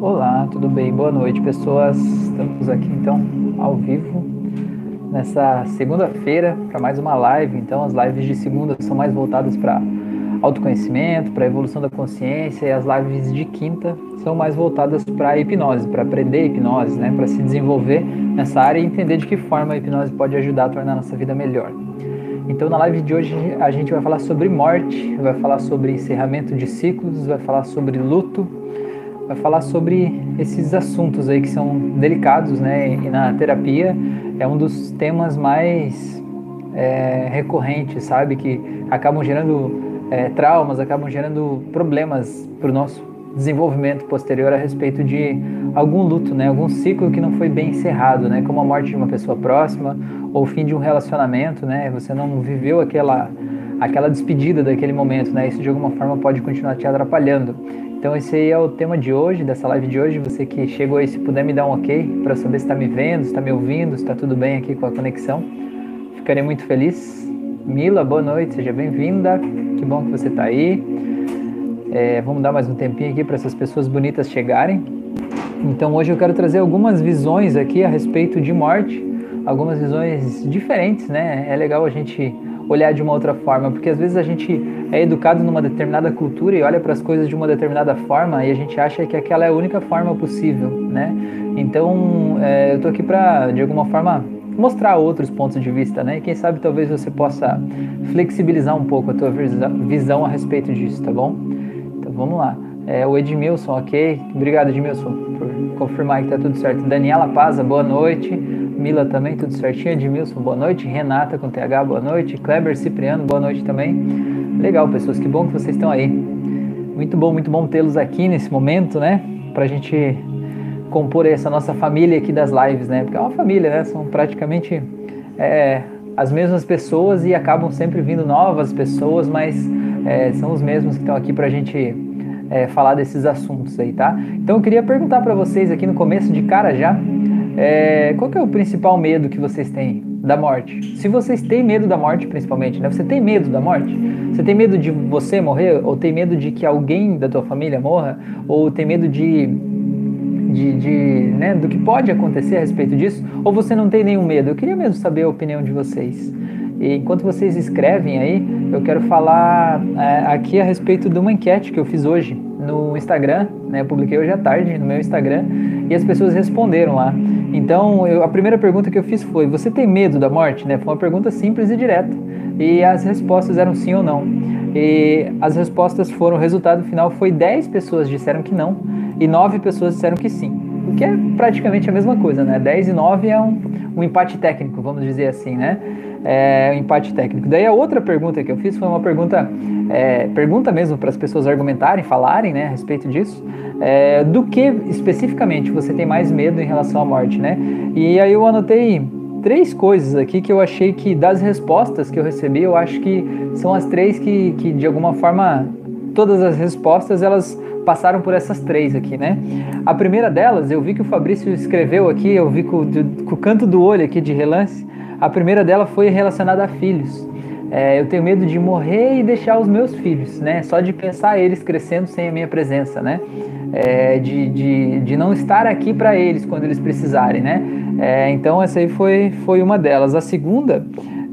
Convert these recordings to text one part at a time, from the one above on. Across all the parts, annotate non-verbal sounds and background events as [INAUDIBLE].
Olá, tudo bem? Boa noite, pessoas. Estamos aqui então ao vivo nessa segunda-feira para mais uma live. Então, as lives de segunda são mais voltadas para autoconhecimento, para evolução da consciência, e as lives de quinta são mais voltadas para hipnose, para aprender hipnose, né, para se desenvolver nessa área e entender de que forma a hipnose pode ajudar a tornar a nossa vida melhor. Então, na live de hoje, a gente vai falar sobre morte, vai falar sobre encerramento de ciclos, vai falar sobre luto, vai falar sobre esses assuntos aí que são delicados, né? E na terapia é um dos temas mais é, recorrentes, sabe? Que acabam gerando é, traumas, acabam gerando problemas para o nosso desenvolvimento posterior a respeito de algum luto, né? Algum ciclo que não foi bem encerrado, né? Como a morte de uma pessoa próxima ou o fim de um relacionamento, né? Você não viveu aquela aquela despedida daquele momento, né? Isso de alguma forma pode continuar te atrapalhando. Então esse aí é o tema de hoje, dessa live de hoje. Você que chegou aí, se puder me dar um ok para saber se está me vendo, se está me ouvindo, se está tudo bem aqui com a conexão, ficarei muito feliz. Mila, boa noite, seja bem-vinda. Que bom que você está aí. É, vamos dar mais um tempinho aqui para essas pessoas bonitas chegarem. Então hoje eu quero trazer algumas visões aqui a respeito de morte, algumas visões diferentes, né? É legal a gente olhar de uma outra forma, porque às vezes a gente é educado numa determinada cultura e olha para as coisas de uma determinada forma e a gente acha que aquela é a única forma possível, né? Então, é, eu estou aqui para, de alguma forma, mostrar outros pontos de vista, né? E quem sabe talvez você possa flexibilizar um pouco a tua visão a respeito disso, tá bom? Então, vamos lá. É, o Edmilson, ok? Obrigado, Edmilson, por confirmar que tá tudo certo. Daniela Paza, boa noite. Mila também, tudo certinho. Edmilson, boa noite. Renata com TH, boa noite. Kleber Cipriano, boa noite também. Legal, pessoas, que bom que vocês estão aí. Muito bom, muito bom tê-los aqui nesse momento, né? Pra gente compor essa nossa família aqui das lives, né? Porque é uma família, né? São praticamente é, as mesmas pessoas e acabam sempre vindo novas pessoas, mas é, são os mesmos que estão aqui pra gente é, falar desses assuntos aí, tá? Então eu queria perguntar para vocês aqui no começo de cara já, é, qual é o principal medo que vocês têm da morte? Se vocês têm medo da morte, principalmente, né? Você tem medo da morte? Você tem medo de você morrer? Ou tem medo de que alguém da tua família morra? Ou tem medo de, de, de né, do que pode acontecer a respeito disso? Ou você não tem nenhum medo? Eu queria mesmo saber a opinião de vocês. E enquanto vocês escrevem aí, eu quero falar é, aqui a respeito de uma enquete que eu fiz hoje no Instagram, né? Eu publiquei hoje à tarde no meu Instagram e as pessoas responderam lá. Então, eu, a primeira pergunta que eu fiz foi: Você tem medo da morte? Né? Foi uma pergunta simples e direta. E as respostas eram sim ou não. E as respostas foram: o resultado final foi 10 pessoas disseram que não e 9 pessoas disseram que sim. O que é praticamente a mesma coisa, né? 10 e 9 é um, um empate técnico, vamos dizer assim, né? é, um empate técnico. Daí a outra pergunta que eu fiz foi uma pergunta, é, pergunta mesmo para as pessoas argumentarem, falarem né, a respeito disso, é, do que especificamente você tem mais medo em relação à morte, né? E aí eu anotei três coisas aqui que eu achei que das respostas que eu recebi, eu acho que são as três que, que de alguma forma todas as respostas elas passaram por essas três aqui, né? A primeira delas, eu vi que o Fabrício escreveu aqui, eu vi com, com o canto do olho aqui de relance, a primeira dela foi relacionada a filhos. É, eu tenho medo de morrer e deixar os meus filhos, né? Só de pensar eles crescendo sem a minha presença, né? É, de, de, de não estar aqui para eles quando eles precisarem, né? É, então essa aí foi, foi uma delas. A segunda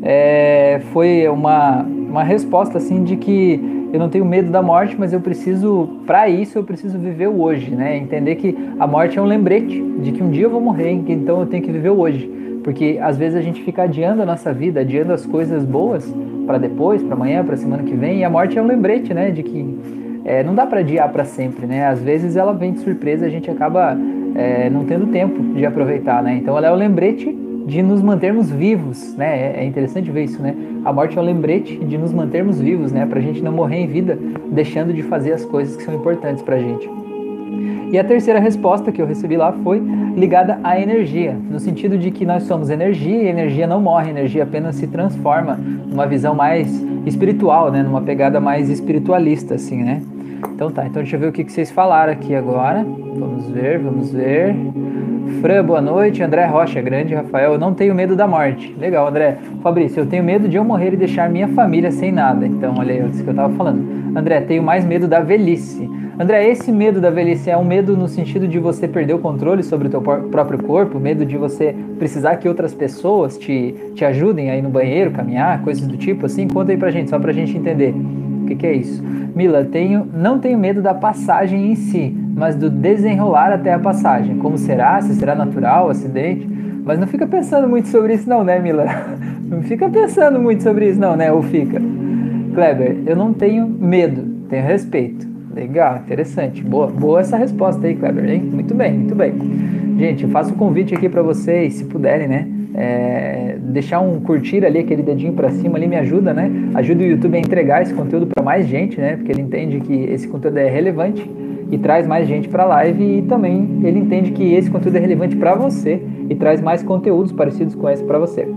é, foi uma, uma resposta assim de que eu não tenho medo da morte, mas eu preciso, para isso eu preciso viver o hoje, né? Entender que a morte é um lembrete de que um dia eu vou morrer, então eu tenho que viver o hoje. Porque às vezes a gente fica adiando a nossa vida, adiando as coisas boas para depois, para amanhã, para semana que vem, e a morte é um lembrete, né, de que é, não dá para adiar para sempre, né? Às vezes ela vem de surpresa, a gente acaba é, não tendo tempo de aproveitar, né? Então ela é o lembrete de nos mantermos vivos, né? É, é interessante ver isso, né? A morte é o lembrete de nos mantermos vivos, né? Para a gente não morrer em vida, deixando de fazer as coisas que são importantes para a gente. E a terceira resposta que eu recebi lá foi ligada à energia, no sentido de que nós somos energia e energia não morre, energia apenas se transforma numa visão mais espiritual, né, numa pegada mais espiritualista assim, né? Então tá, então deixa eu ver o que, que vocês falaram aqui agora. Vamos ver, vamos ver. Fran, boa noite. André Rocha, grande Rafael. Eu não tenho medo da morte. Legal, André. Fabrício, eu tenho medo de eu morrer e deixar minha família sem nada. Então, olha aí, isso que eu tava falando. André, tenho mais medo da velhice. André, esse medo da velhice é um medo no sentido de você perder o controle sobre o teu próprio corpo, medo de você precisar que outras pessoas te, te ajudem aí no banheiro, caminhar, coisas do tipo assim? Conta aí pra gente, só pra gente entender. O que, que é isso? Mila, tenho, não tenho medo da passagem em si, mas do desenrolar até a passagem. Como será? Se será natural, acidente? Mas não fica pensando muito sobre isso não, né, Mila? [LAUGHS] Não fica pensando muito sobre isso não, né? Ou fica? Kleber, eu não tenho medo, tenho respeito. Legal, interessante. Boa, boa essa resposta aí, Kleber, hein? Muito bem, muito bem. Gente, eu faço um convite aqui para vocês, se puderem, né? É, deixar um curtir ali, aquele dedinho para cima ali me ajuda, né? Ajuda o YouTube a entregar esse conteúdo para mais gente, né? Porque ele entende que esse conteúdo é relevante e traz mais gente para a live e também ele entende que esse conteúdo é relevante para você e traz mais conteúdos parecidos com esse para você.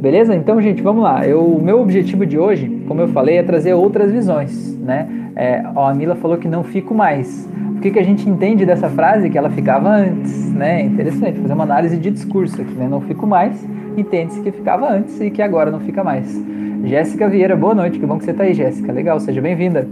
Beleza? Então, gente, vamos lá. Eu, o meu objetivo de hoje, como eu falei, é trazer outras visões, né? É, ó, a Mila falou que não fico mais. O que, que a gente entende dessa frase? Que ela ficava antes, né? Interessante, fazer uma análise de discurso aqui, né? Não fico mais, entende-se que ficava antes e que agora não fica mais. Jéssica Vieira, boa noite, que bom que você está aí, Jéssica. Legal, seja bem-vinda.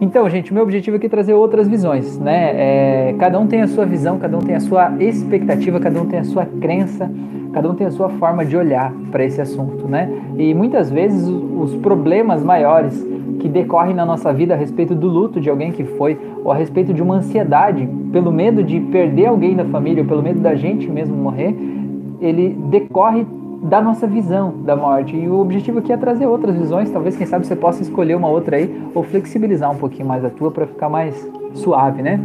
Então, gente, meu objetivo aqui é trazer outras visões, né? É, cada um tem a sua visão, cada um tem a sua expectativa, cada um tem a sua crença, cada um tem a sua forma de olhar para esse assunto, né? E muitas vezes os problemas maiores que decorrem na nossa vida a respeito do luto de alguém que foi, ou a respeito de uma ansiedade, pelo medo de perder alguém da família, ou pelo medo da gente mesmo morrer, ele decorre da nossa visão da morte. E o objetivo aqui é trazer outras visões, talvez, quem sabe, você possa escolher uma outra aí, ou flexibilizar um pouquinho mais a tua para ficar mais suave, né?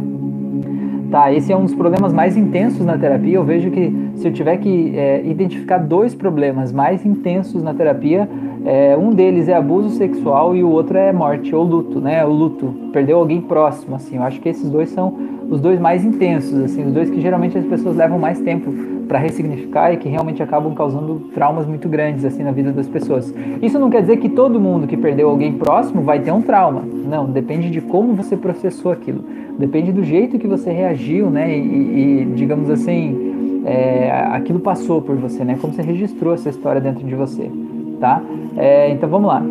Tá, esse é um dos problemas mais intensos na terapia. Eu vejo que se eu tiver que é, identificar dois problemas mais intensos na terapia, é, um deles é abuso sexual e o outro é morte ou luto, né? O luto, perdeu alguém próximo, assim. Eu acho que esses dois são os dois mais intensos, assim, os dois que geralmente as pessoas levam mais tempo para ressignificar e que realmente acabam causando traumas muito grandes assim na vida das pessoas. Isso não quer dizer que todo mundo que perdeu alguém próximo vai ter um trauma. Não, depende de como você processou aquilo. Depende do jeito que você reagiu, né? E, e digamos assim, é, aquilo passou por você, né? Como você registrou essa história dentro de você, tá? É, então vamos lá.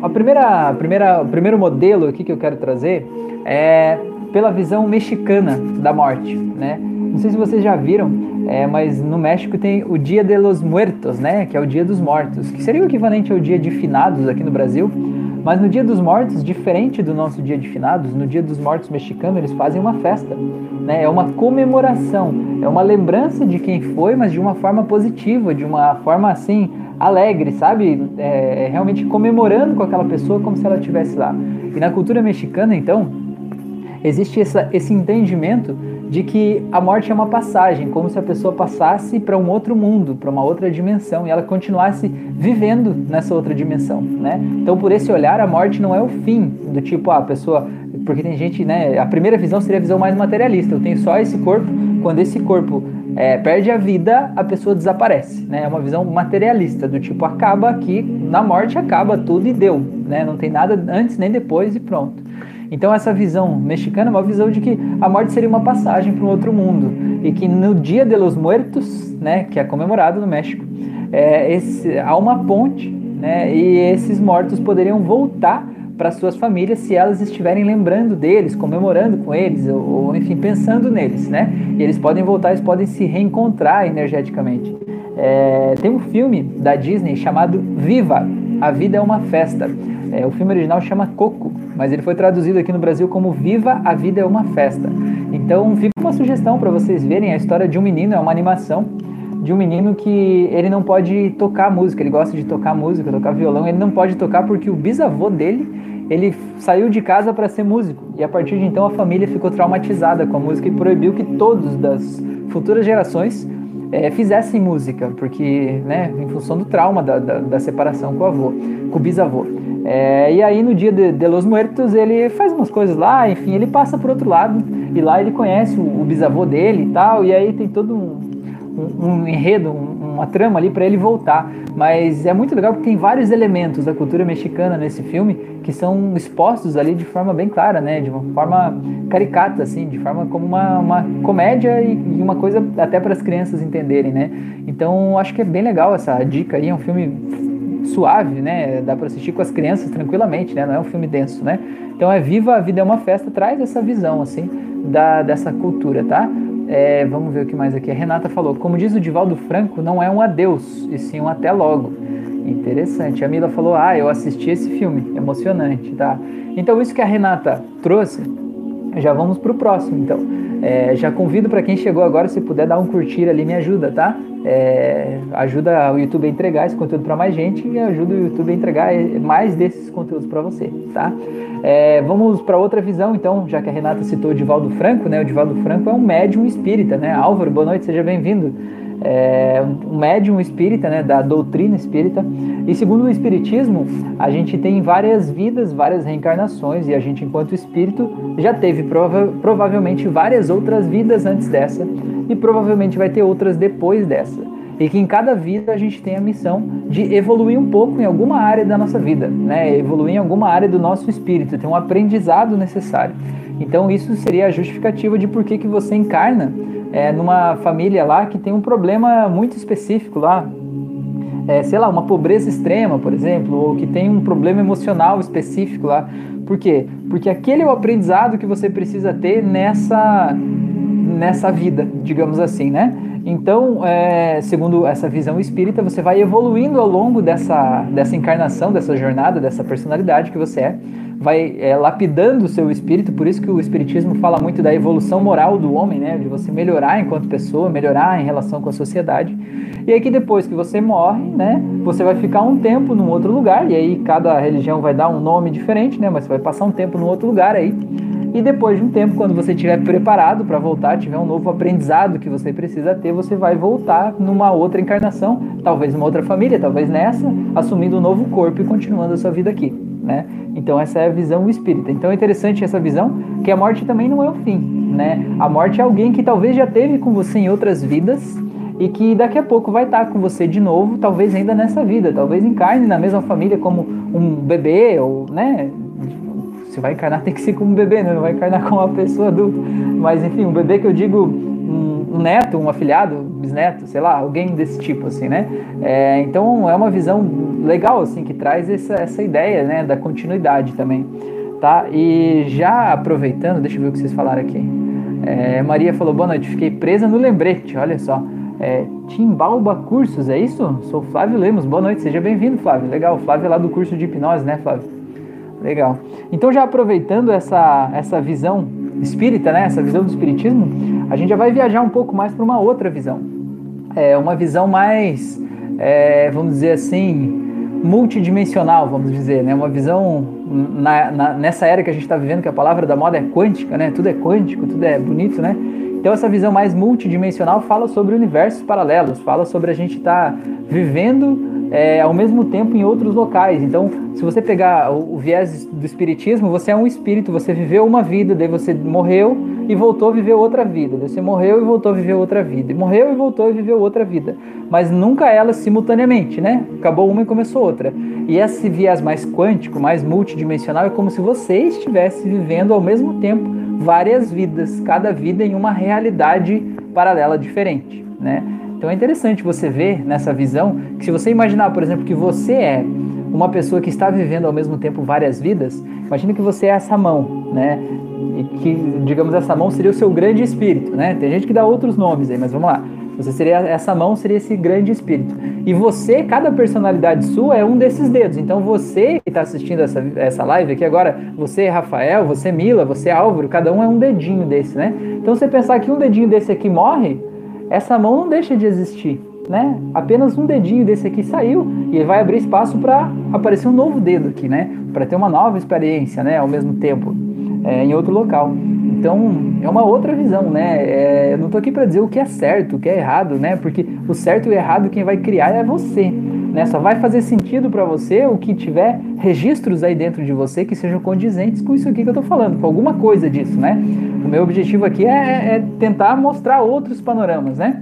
A primeira, a primeira, o primeiro modelo aqui que eu quero trazer é pela visão mexicana da morte, né? Não sei se vocês já viram, é, mas no México tem o Dia de los Muertos, né? Que é o Dia dos Mortos, que seria o equivalente ao Dia de Finados aqui no Brasil. Mas no Dia dos Mortos, diferente do nosso Dia de Finados, no Dia dos Mortos mexicano eles fazem uma festa, né? É uma comemoração, é uma lembrança de quem foi, mas de uma forma positiva, de uma forma assim alegre, sabe? É, realmente comemorando com aquela pessoa como se ela estivesse lá. E na cultura mexicana, então, existe essa, esse entendimento de que a morte é uma passagem, como se a pessoa passasse para um outro mundo, para uma outra dimensão e ela continuasse vivendo nessa outra dimensão, né? Então, por esse olhar, a morte não é o fim do tipo, ah, a pessoa, porque tem gente, né? A primeira visão seria a visão mais materialista. Eu tenho só esse corpo. Quando esse corpo é, perde a vida, a pessoa desaparece, né? É uma visão materialista do tipo, acaba aqui, na morte acaba tudo e deu, né? Não tem nada antes nem depois e pronto. Então essa visão mexicana é uma visão de que a morte seria uma passagem para um outro mundo e que no Dia de los Muertos, né, que é comemorado no México, é, esse, há uma ponte, né, e esses mortos poderiam voltar para suas famílias se elas estiverem lembrando deles, comemorando com eles, ou, ou, enfim, pensando neles, né? E eles podem voltar, eles podem se reencontrar energeticamente. É, tem um filme da Disney chamado Viva, A Vida é uma Festa. É, o filme original chama Coco, mas ele foi traduzido aqui no Brasil como Viva a Vida é uma Festa. Então fica uma sugestão para vocês verem a história de um menino, é uma animação de um menino que ele não pode tocar música, ele gosta de tocar música, tocar violão, ele não pode tocar porque o bisavô dele, ele saiu de casa para ser músico. E a partir de então a família ficou traumatizada com a música e proibiu que todos das futuras gerações é, fizessem música, porque, né, em função do trauma da, da, da separação com o avô, com o bisavô. É, e aí no dia de, de, Los Muertos ele faz umas coisas lá, enfim, ele passa por outro lado e lá ele conhece o, o bisavô dele e tal, e aí tem todo um, um, um enredo, um, uma trama ali para ele voltar. Mas é muito legal porque tem vários elementos da cultura mexicana nesse filme que são expostos ali de forma bem clara, né? De uma forma caricata, assim, de forma como uma, uma comédia e, e uma coisa até para as crianças entenderem, né? Então acho que é bem legal essa dica aí, é um filme suave, né? Dá para assistir com as crianças tranquilamente, né? Não é um filme denso, né? Então é Viva a Vida é uma Festa, traz essa visão, assim, da, dessa cultura, tá? É, vamos ver o que mais aqui. A Renata falou, como diz o Divaldo Franco, não é um adeus, e sim um até logo. Interessante. A Mila falou, ah, eu assisti esse filme, emocionante, tá? Então isso que a Renata trouxe, já vamos pro próximo, então. É, já convido para quem chegou agora, se puder dar um curtir ali, me ajuda, tá? É, ajuda o YouTube a entregar esse conteúdo para mais gente e ajuda o YouTube a entregar mais desses conteúdos para você, tá? É, vamos para outra visão, então, já que a Renata citou o Divaldo Franco, né? O Divaldo Franco é um médium espírita, né? Álvaro, boa noite, seja bem-vindo é, um médium espírita, né, da doutrina espírita. E segundo o espiritismo, a gente tem várias vidas, várias reencarnações, e a gente, enquanto espírito, já teve prova provavelmente várias outras vidas antes dessa, e provavelmente vai ter outras depois dessa. E que em cada vida a gente tem a missão de evoluir um pouco em alguma área da nossa vida, né? evoluir em alguma área do nosso espírito, ter um aprendizado necessário. Então isso seria a justificativa de por que, que você encarna é, numa família lá que tem um problema muito específico lá, é, sei lá, uma pobreza extrema, por exemplo, ou que tem um problema emocional específico lá. Por quê? Porque aquele é o aprendizado que você precisa ter nessa, nessa vida, digamos assim, né? Então, é, segundo essa visão espírita, você vai evoluindo ao longo dessa, dessa encarnação, dessa jornada, dessa personalidade que você é vai é, lapidando o seu espírito, por isso que o espiritismo fala muito da evolução moral do homem, né, de você melhorar enquanto pessoa, melhorar em relação com a sociedade. E aí que depois que você morre, né, você vai ficar um tempo num outro lugar, e aí cada religião vai dar um nome diferente, né, mas você vai passar um tempo num outro lugar aí. E depois de um tempo, quando você estiver preparado para voltar, tiver um novo aprendizado que você precisa ter, você vai voltar numa outra encarnação, talvez numa outra família, talvez nessa, assumindo um novo corpo e continuando a sua vida aqui, né? Então essa é a visão espírita. Então é interessante essa visão que a morte também não é o fim, né? A morte é alguém que talvez já teve com você em outras vidas e que daqui a pouco vai estar com você de novo, talvez ainda nessa vida, talvez encarne na mesma família como um bebê ou, né? Vai encarnar [LAUGHS] tem que ser como um bebê, né? não vai encarnar como uma pessoa adulta. Mas enfim, um bebê que eu digo um neto, um afilhado, bisneto, sei lá, alguém desse tipo, assim, né? É, então é uma visão legal, assim, que traz essa, essa ideia, né, da continuidade também, tá? E já aproveitando, deixa eu ver o que vocês falaram aqui. É, Maria falou, boa noite, fiquei presa no lembrete, olha só. É, Timbalba Cursos, é isso? Sou Flávio Lemos, boa noite, seja bem-vindo, Flávio. Legal, Flávio é lá do curso de hipnose, né, Flávio? Legal. Então, já aproveitando essa, essa visão espírita, né, essa visão do espiritismo, a gente já vai viajar um pouco mais para uma outra visão. É uma visão mais, é, vamos dizer assim, multidimensional, vamos dizer, né? Uma visão na, na, nessa era que a gente está vivendo, que a palavra da moda é quântica, né? Tudo é quântico, tudo é bonito, né? Então essa visão mais multidimensional fala sobre universos paralelos, fala sobre a gente estar tá vivendo é, ao mesmo tempo em outros locais. Então, se você pegar o, o, viés do espiritismo, você é um espírito, você viveu uma vida, daí você morreu e voltou a viver outra vida. Daí você morreu e voltou a viver outra vida. E morreu e voltou a viver outra vida. Mas nunca elas simultaneamente, né? Acabou uma e começou outra. E esse viés mais quântico, mais multidimensional, é como se você estivesse vivendo ao mesmo tempo várias vidas, cada vida em uma realidade paralela diferente, né? Então é interessante você ver nessa visão que se você imaginar, por exemplo, que você é uma pessoa que está vivendo ao mesmo tempo várias vidas, imagine que você é essa mão, né? E que, digamos, essa mão seria o seu grande espírito, né? Tem gente que dá outros nomes aí, mas vamos lá. Você seria essa mão seria esse grande espírito. E você, cada personalidade sua é um desses dedos. Então você que está assistindo essa, essa live aqui agora, você Rafael, você Mila, você Álvaro, cada um é um dedinho desse, né? Então você pensar que um dedinho desse aqui morre, essa mão não deixa de existir, né? Apenas um dedinho desse aqui saiu e vai abrir espaço para aparecer um novo dedo aqui, né? Para ter uma nova experiência, né? Ao mesmo tempo, é, em outro local. Então é uma outra visão, né? É, eu não estou aqui para dizer o que é certo, o que é errado, né? Porque o certo e o errado quem vai criar é você. Né? Só vai fazer sentido para você o que tiver registros aí dentro de você que sejam condizentes com isso aqui que eu estou falando, com alguma coisa disso, né? O meu objetivo aqui é, é tentar mostrar outros panoramas, né?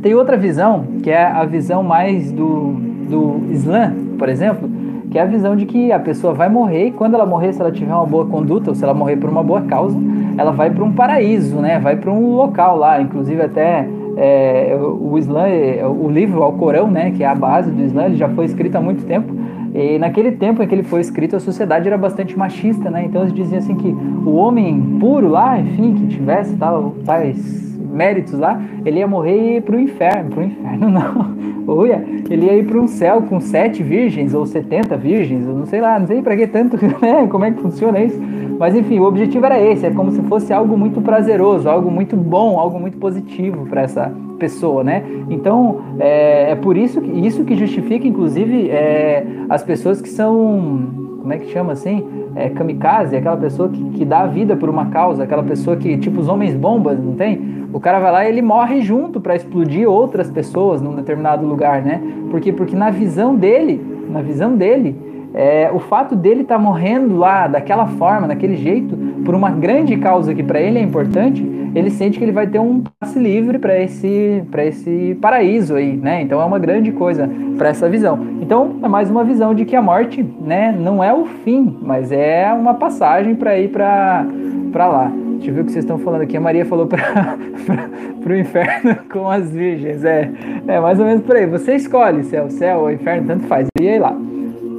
Tem outra visão, que é a visão mais do, do Islã, por exemplo, que é a visão de que a pessoa vai morrer e quando ela morrer, se ela tiver uma boa conduta ou se ela morrer por uma boa causa, ela vai para um paraíso, né? Vai para um local lá, inclusive até é, o Islã, é, o livro Alcorão, né, que é a base do Islã, ele já foi escrito há muito tempo. E naquele tempo em que ele foi escrito, a sociedade era bastante machista, né? Então eles diziam assim que o homem puro lá, enfim, que tivesse tal, tais méritos lá, ele ia morrer e ir pro inferno. Pro inferno [LAUGHS] não. Uia, ele ia ir para um céu com sete virgens ou setenta virgens, eu não sei lá, não sei para que tanto, [LAUGHS] né? Como é que funciona isso? Mas enfim, o objetivo era esse, é como se fosse algo muito prazeroso, algo muito bom, algo muito positivo para essa pessoa, né? Então é, é, por isso que isso que justifica, inclusive, é, as pessoas que são como é que chama assim? É, kamikaze, aquela pessoa que, que dá a vida por uma causa, aquela pessoa que, tipo os homens bombas, não tem? O cara vai lá e ele morre junto para explodir outras pessoas num determinado lugar, né? Porque, porque na visão dele, na visão dele, é, o fato dele estar tá morrendo lá daquela forma, daquele jeito, por uma grande causa que para ele é importante, ele sente que ele vai ter um passe livre para esse, esse paraíso aí, né? Então é uma grande coisa para essa visão. Então é mais uma visão de que a morte, né, não é o fim, mas é uma passagem para ir para lá. Deixa eu ver o que vocês estão falando aqui. A Maria falou para [LAUGHS] o inferno [LAUGHS] com as virgens. É, é mais ou menos por aí. Você escolhe se é o céu ou o inferno, tanto faz. E aí lá.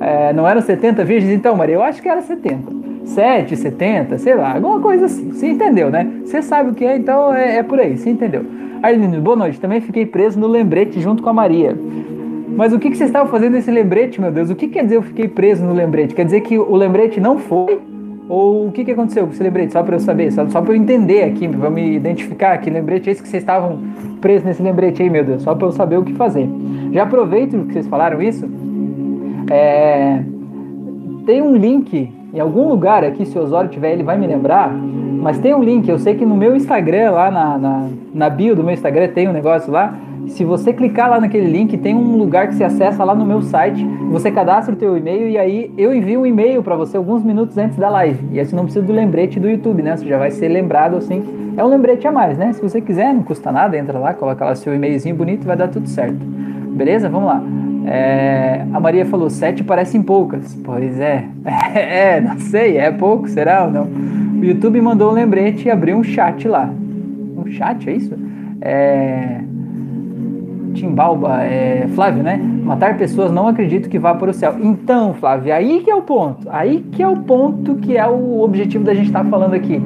É, não eram 70 virgens? Então, Maria, eu acho que era 70. 7, 70, sei lá, alguma coisa assim. Você entendeu, né? Você sabe o que é, então é, é por aí, você entendeu. Arlindo, boa noite. Também fiquei preso no lembrete junto com a Maria. Mas o que, que vocês estavam fazendo nesse lembrete, meu Deus? O que quer dizer eu fiquei preso no lembrete? Quer dizer que o lembrete não foi? Ou o que, que aconteceu com esse lembrete? Só para eu saber, só, só para eu entender aqui, para me identificar que lembrete é esse que vocês estavam presos nesse lembrete aí, meu Deus, só para eu saber o que fazer. Já aproveito que vocês falaram isso. É, tem um link em algum lugar aqui, se o Osório tiver, ele vai me lembrar. Mas tem um link, eu sei que no meu Instagram, lá na, na, na bio do meu Instagram, tem um negócio lá. Se você clicar lá naquele link, tem um lugar que se acessa lá no meu site. Você cadastra o teu e-mail e aí eu envio um e-mail para você alguns minutos antes da live. E assim não precisa do lembrete do YouTube, né? Você já vai ser lembrado assim. É um lembrete a mais, né? Se você quiser, não custa nada, entra lá, coloca lá seu e-mailzinho bonito, vai dar tudo certo. Beleza? Vamos lá. É, a Maria falou, sete parecem poucas. Pois é. [LAUGHS] É, não sei, é pouco, será ou não? O YouTube mandou um lembrete e abriu um chat lá. Um chat, é isso? É... Timbalba, é... Flávio, né? Matar pessoas não acredito que vá para o céu. Então, Flávio, aí que é o ponto. Aí que é o ponto que é o objetivo da gente estar tá falando aqui.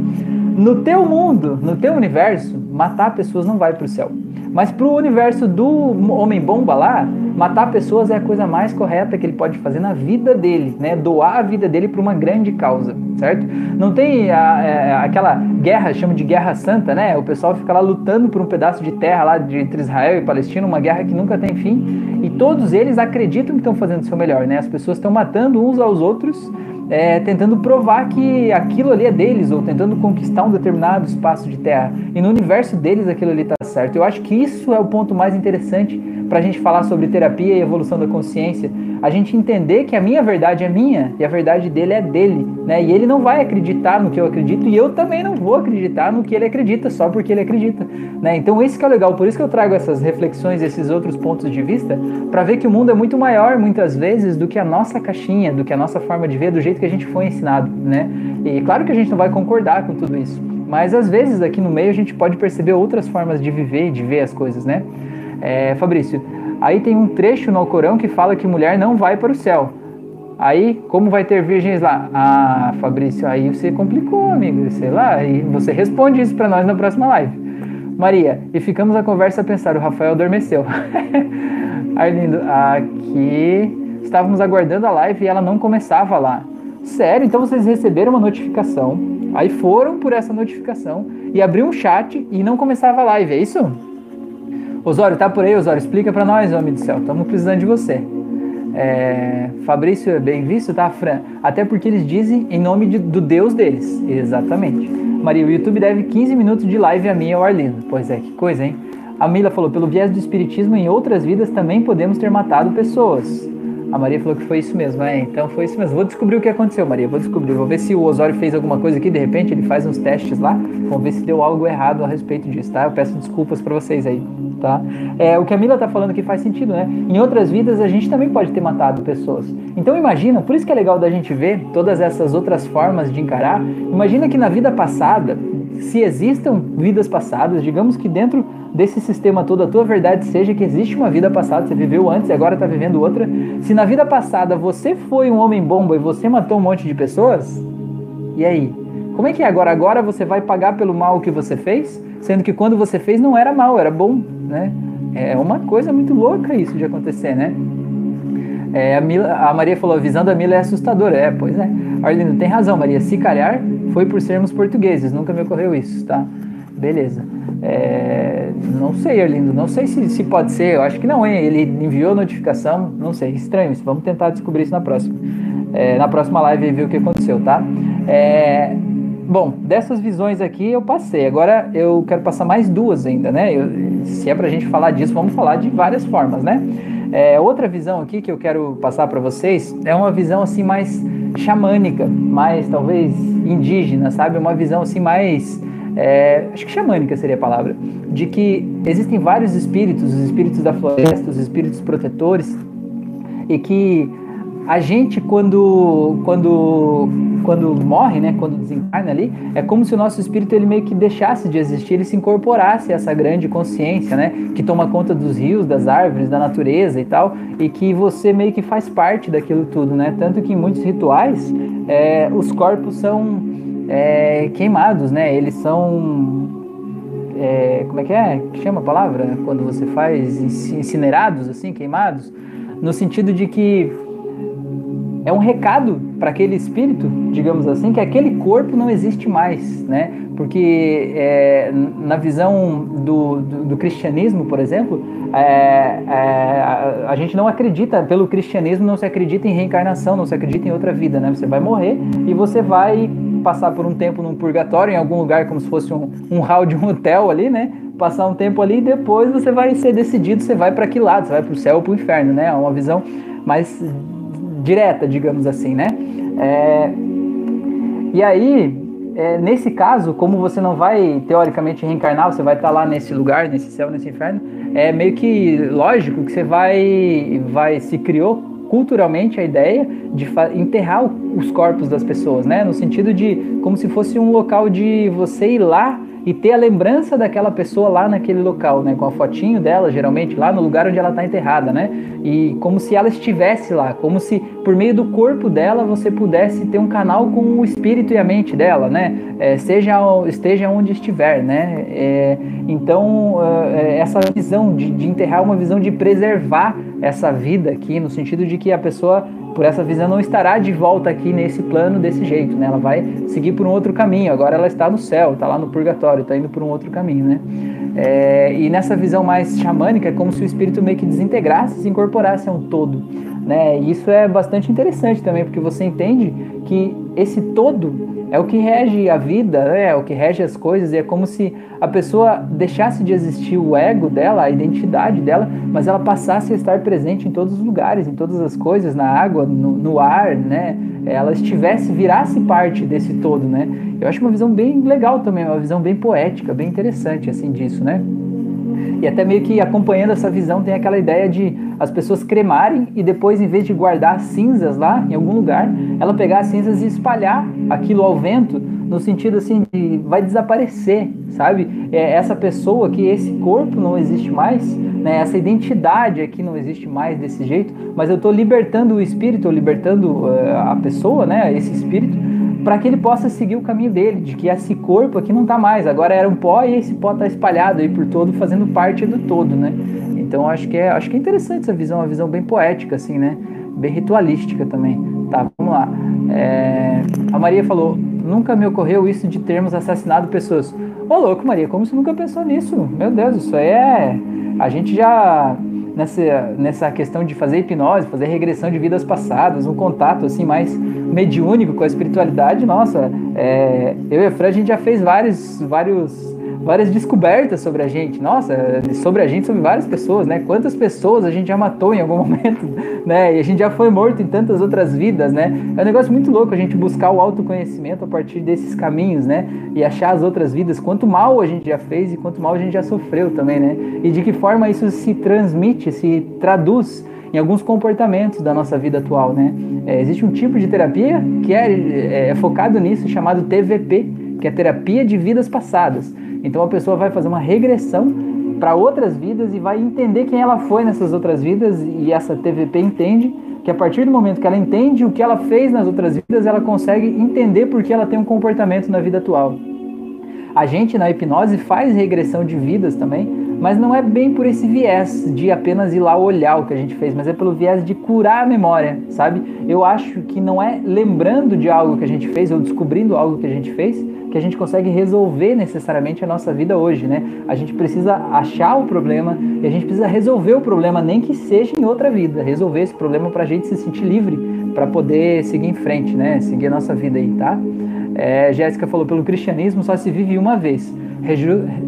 No teu mundo, no teu universo, matar pessoas não vai para o céu. Mas para o universo do homem bomba lá, matar pessoas é a coisa mais correta que ele pode fazer na vida dele, né? Doar a vida dele para uma grande causa, certo? Não tem a, a, é, aquela guerra, chama de guerra santa, né? O pessoal fica lá lutando por um pedaço de terra lá de, entre Israel e Palestina, uma guerra que nunca tem fim, e todos eles acreditam que estão fazendo o seu melhor, né? As pessoas estão matando uns aos outros é, tentando provar que aquilo ali é deles, ou tentando conquistar um determinado espaço de terra. E no universo deles aquilo ali está certo. Eu acho que isso é o ponto mais interessante para a gente falar sobre terapia e evolução da consciência. A gente entender que a minha verdade é minha e a verdade dele é dele, né? E ele não vai acreditar no que eu acredito e eu também não vou acreditar no que ele acredita só porque ele acredita, né? Então esse que é o legal, por isso que eu trago essas reflexões, esses outros pontos de vista, para ver que o mundo é muito maior muitas vezes do que a nossa caixinha, do que a nossa forma de ver, do jeito que a gente foi ensinado, né? E claro que a gente não vai concordar com tudo isso, mas às vezes aqui no meio a gente pode perceber outras formas de viver e de ver as coisas, né? É, Fabrício, aí tem um trecho no Alcorão que fala que mulher não vai para o céu. Aí, como vai ter virgens lá? Ah, Fabrício, aí você complicou, amigo, sei lá, e você responde isso para nós na próxima live. Maria, e ficamos a conversa a pensar, o Rafael adormeceu. [LAUGHS] Arlindo, aqui estávamos aguardando a live e ela não começava lá. Sério? Então vocês receberam uma notificação, aí foram por essa notificação e abriu um chat e não começava a live, é isso? Osório, tá por aí, Osório? Explica para nós, homem do céu. Estamos precisando de você. É, Fabrício, é bem visto, tá, Fran? Até porque eles dizem em nome de, do Deus deles. Exatamente. Maria, o YouTube deve 15 minutos de live a mim e ao Arlindo. Pois é, que coisa, hein? A Mila falou, pelo viés do espiritismo, em outras vidas também podemos ter matado pessoas. A Maria falou que foi isso mesmo, é, então foi isso mesmo. Vou descobrir o que aconteceu, Maria, vou descobrir. Vou ver se o Osório fez alguma coisa aqui, de repente ele faz uns testes lá, vamos ver se deu algo errado a respeito disso, tá? Eu peço desculpas para vocês aí, tá? É, o que a Mila tá falando aqui faz sentido, né? Em outras vidas a gente também pode ter matado pessoas. Então imagina, por isso que é legal da gente ver todas essas outras formas de encarar. Imagina que na vida passada, se existam vidas passadas, digamos que dentro desse sistema todo a tua verdade seja que existe uma vida passada, você viveu antes e agora está vivendo outra. Se na vida passada você foi um homem bomba e você matou um monte de pessoas, e aí? Como é que é agora? Agora você vai pagar pelo mal que você fez, sendo que quando você fez não era mal, era bom, né? É uma coisa muito louca isso de acontecer, né? É, a, Mila, a, Maria falou, a visão da Mila é assustadora. É, pois é. Arlindo, tem razão, Maria. Se calhar foi por sermos portugueses. Nunca me ocorreu isso, tá? Beleza. É, não sei, Arlindo. Não sei se, se pode ser. Eu acho que não, hein? Ele enviou notificação. Não sei. Estranho isso. Vamos tentar descobrir isso na próxima. É, na próxima live e ver o que aconteceu, tá? É, bom, dessas visões aqui eu passei. Agora eu quero passar mais duas ainda, né? Eu, se é pra gente falar disso, vamos falar de várias formas, né? É, outra visão aqui que eu quero passar para vocês é uma visão assim mais xamânica, mais talvez indígena, sabe? Uma visão assim mais é, acho que xamânica seria a palavra, de que existem vários espíritos, os espíritos da floresta, os espíritos protetores, e que a gente quando quando quando morre, né, quando desencarna ali, é como se o nosso espírito ele meio que deixasse de existir, ele se incorporasse a essa grande consciência, né, que toma conta dos rios, das árvores, da natureza e tal, e que você meio que faz parte daquilo tudo, né? Tanto que em muitos rituais é, os corpos são é, queimados, né? Eles são é, como é que é? Que chama a palavra? Quando você faz incinerados, assim, queimados, no sentido de que é um recado para aquele espírito, digamos assim, que aquele corpo não existe mais, né? Porque é, na visão do, do, do, cristianismo, por exemplo, é, é, a, a, gente não acredita, pelo cristianismo não se acredita em reencarnação, não se acredita em outra vida, né? Você vai morrer e você vai passar por um tempo num purgatório, em algum lugar, como se fosse um, um hall de um hotel ali, né? Passar um tempo ali e depois você vai ser decidido, você vai para que lado, você vai para o céu ou para o inferno, né? É uma visão mais direta, digamos assim, né? É, e aí, é, nesse caso, como você não vai teoricamente reencarnar, você vai estar lá nesse lugar, nesse céu, nesse inferno, é meio que lógico que você vai, vai se criou culturalmente a ideia de enterrar os corpos das pessoas, né? No sentido de como se fosse um local de você ir lá e ter a lembrança daquela pessoa lá naquele local, né? Com a fotinho dela, geralmente, lá no lugar onde ela está enterrada, né? E como se ela estivesse lá, como se por meio do corpo dela você pudesse ter um canal com o espírito e a mente dela, né? É, seja esteja onde estiver, né? É, então é, essa visão de, de enterrar é uma visão de preservar essa vida aqui, no sentido de que a pessoa por essa visão não estará de volta aqui nesse plano desse jeito, né? Ela vai seguir por um outro caminho. Agora ela está no céu, está lá no purgatório, está indo por um outro caminho, né? É, e nessa visão mais xamânica é como se o espírito meio que desintegrasse, se incorporasse a um todo, né? E isso é bastante interessante também, porque você entende que esse todo é o que rege a vida, né? é o que rege as coisas, e é como se a pessoa deixasse de existir o ego dela, a identidade dela, mas ela passasse a estar presente em todos os lugares, em todas as coisas, na água, no, no ar, né? Ela estivesse, virasse parte desse todo, né? Eu acho uma visão bem legal também, uma visão bem poética, bem interessante, assim, disso, né? E até meio que acompanhando essa visão tem aquela ideia de as pessoas cremarem e depois, em vez de guardar cinzas lá em algum lugar, ela pegar as cinzas e espalhar aquilo ao vento, no sentido assim de vai desaparecer, sabe? É essa pessoa que esse corpo não existe mais, né? Essa identidade aqui não existe mais desse jeito, mas eu estou libertando o espírito, libertando uh, a pessoa, né? Esse espírito para que ele possa seguir o caminho dele, de que esse corpo aqui não está mais, agora era um pó e esse pó está espalhado aí por todo, fazendo parte do todo, né? Então acho que é, acho que é interessante essa visão, uma visão bem poética, assim, né? Bem ritualística também. Tá, vamos lá. É, a Maria falou: nunca me ocorreu isso de termos assassinado pessoas. Ô louco, Maria, como você nunca pensou nisso? Meu Deus, isso aí é. A gente já nessa, nessa questão de fazer hipnose, fazer regressão de vidas passadas, um contato assim mais mediúnico com a espiritualidade, nossa, é, eu e a Fran a gente já fez vários, vários várias descobertas sobre a gente. Nossa, sobre a gente, sobre várias pessoas, né? Quantas pessoas a gente já matou em algum [LAUGHS] momento, né? E a gente já foi morto em tantas outras vidas, né? É um negócio muito louco a gente buscar o autoconhecimento a partir desses caminhos, né? E achar as outras vidas, quanto mal a gente já fez e quanto mal a gente já sofreu também, né? E de que forma isso se transmite, se traduz em alguns comportamentos da nossa vida atual, né? É, existe um tipo de terapia que é, é, é focado nisso, chamado TVP, que é terapia de vidas passadas. Então a pessoa vai fazer uma regressão para outras vidas e vai entender quem ela foi nessas outras vidas e essa TVP entende que a partir do momento que ela entende o que ela fez nas outras vidas, ela consegue entender por que ela tem um comportamento na vida atual. A gente na hipnose faz regressão de vidas também, mas não é bem por esse viés de apenas ir lá olhar o que a gente fez, mas é pelo viés de curar a memória, sabe? Eu acho que não é lembrando de algo que a gente fez ou descobrindo algo que a gente fez que a gente consegue resolver necessariamente a nossa vida hoje, né? A gente precisa achar o problema e a gente precisa resolver o problema, nem que seja em outra vida, resolver esse problema para a gente se sentir livre, para poder seguir em frente, né? Seguir a nossa vida aí, tá? É, Jéssica falou: pelo cristianismo só se vive uma vez.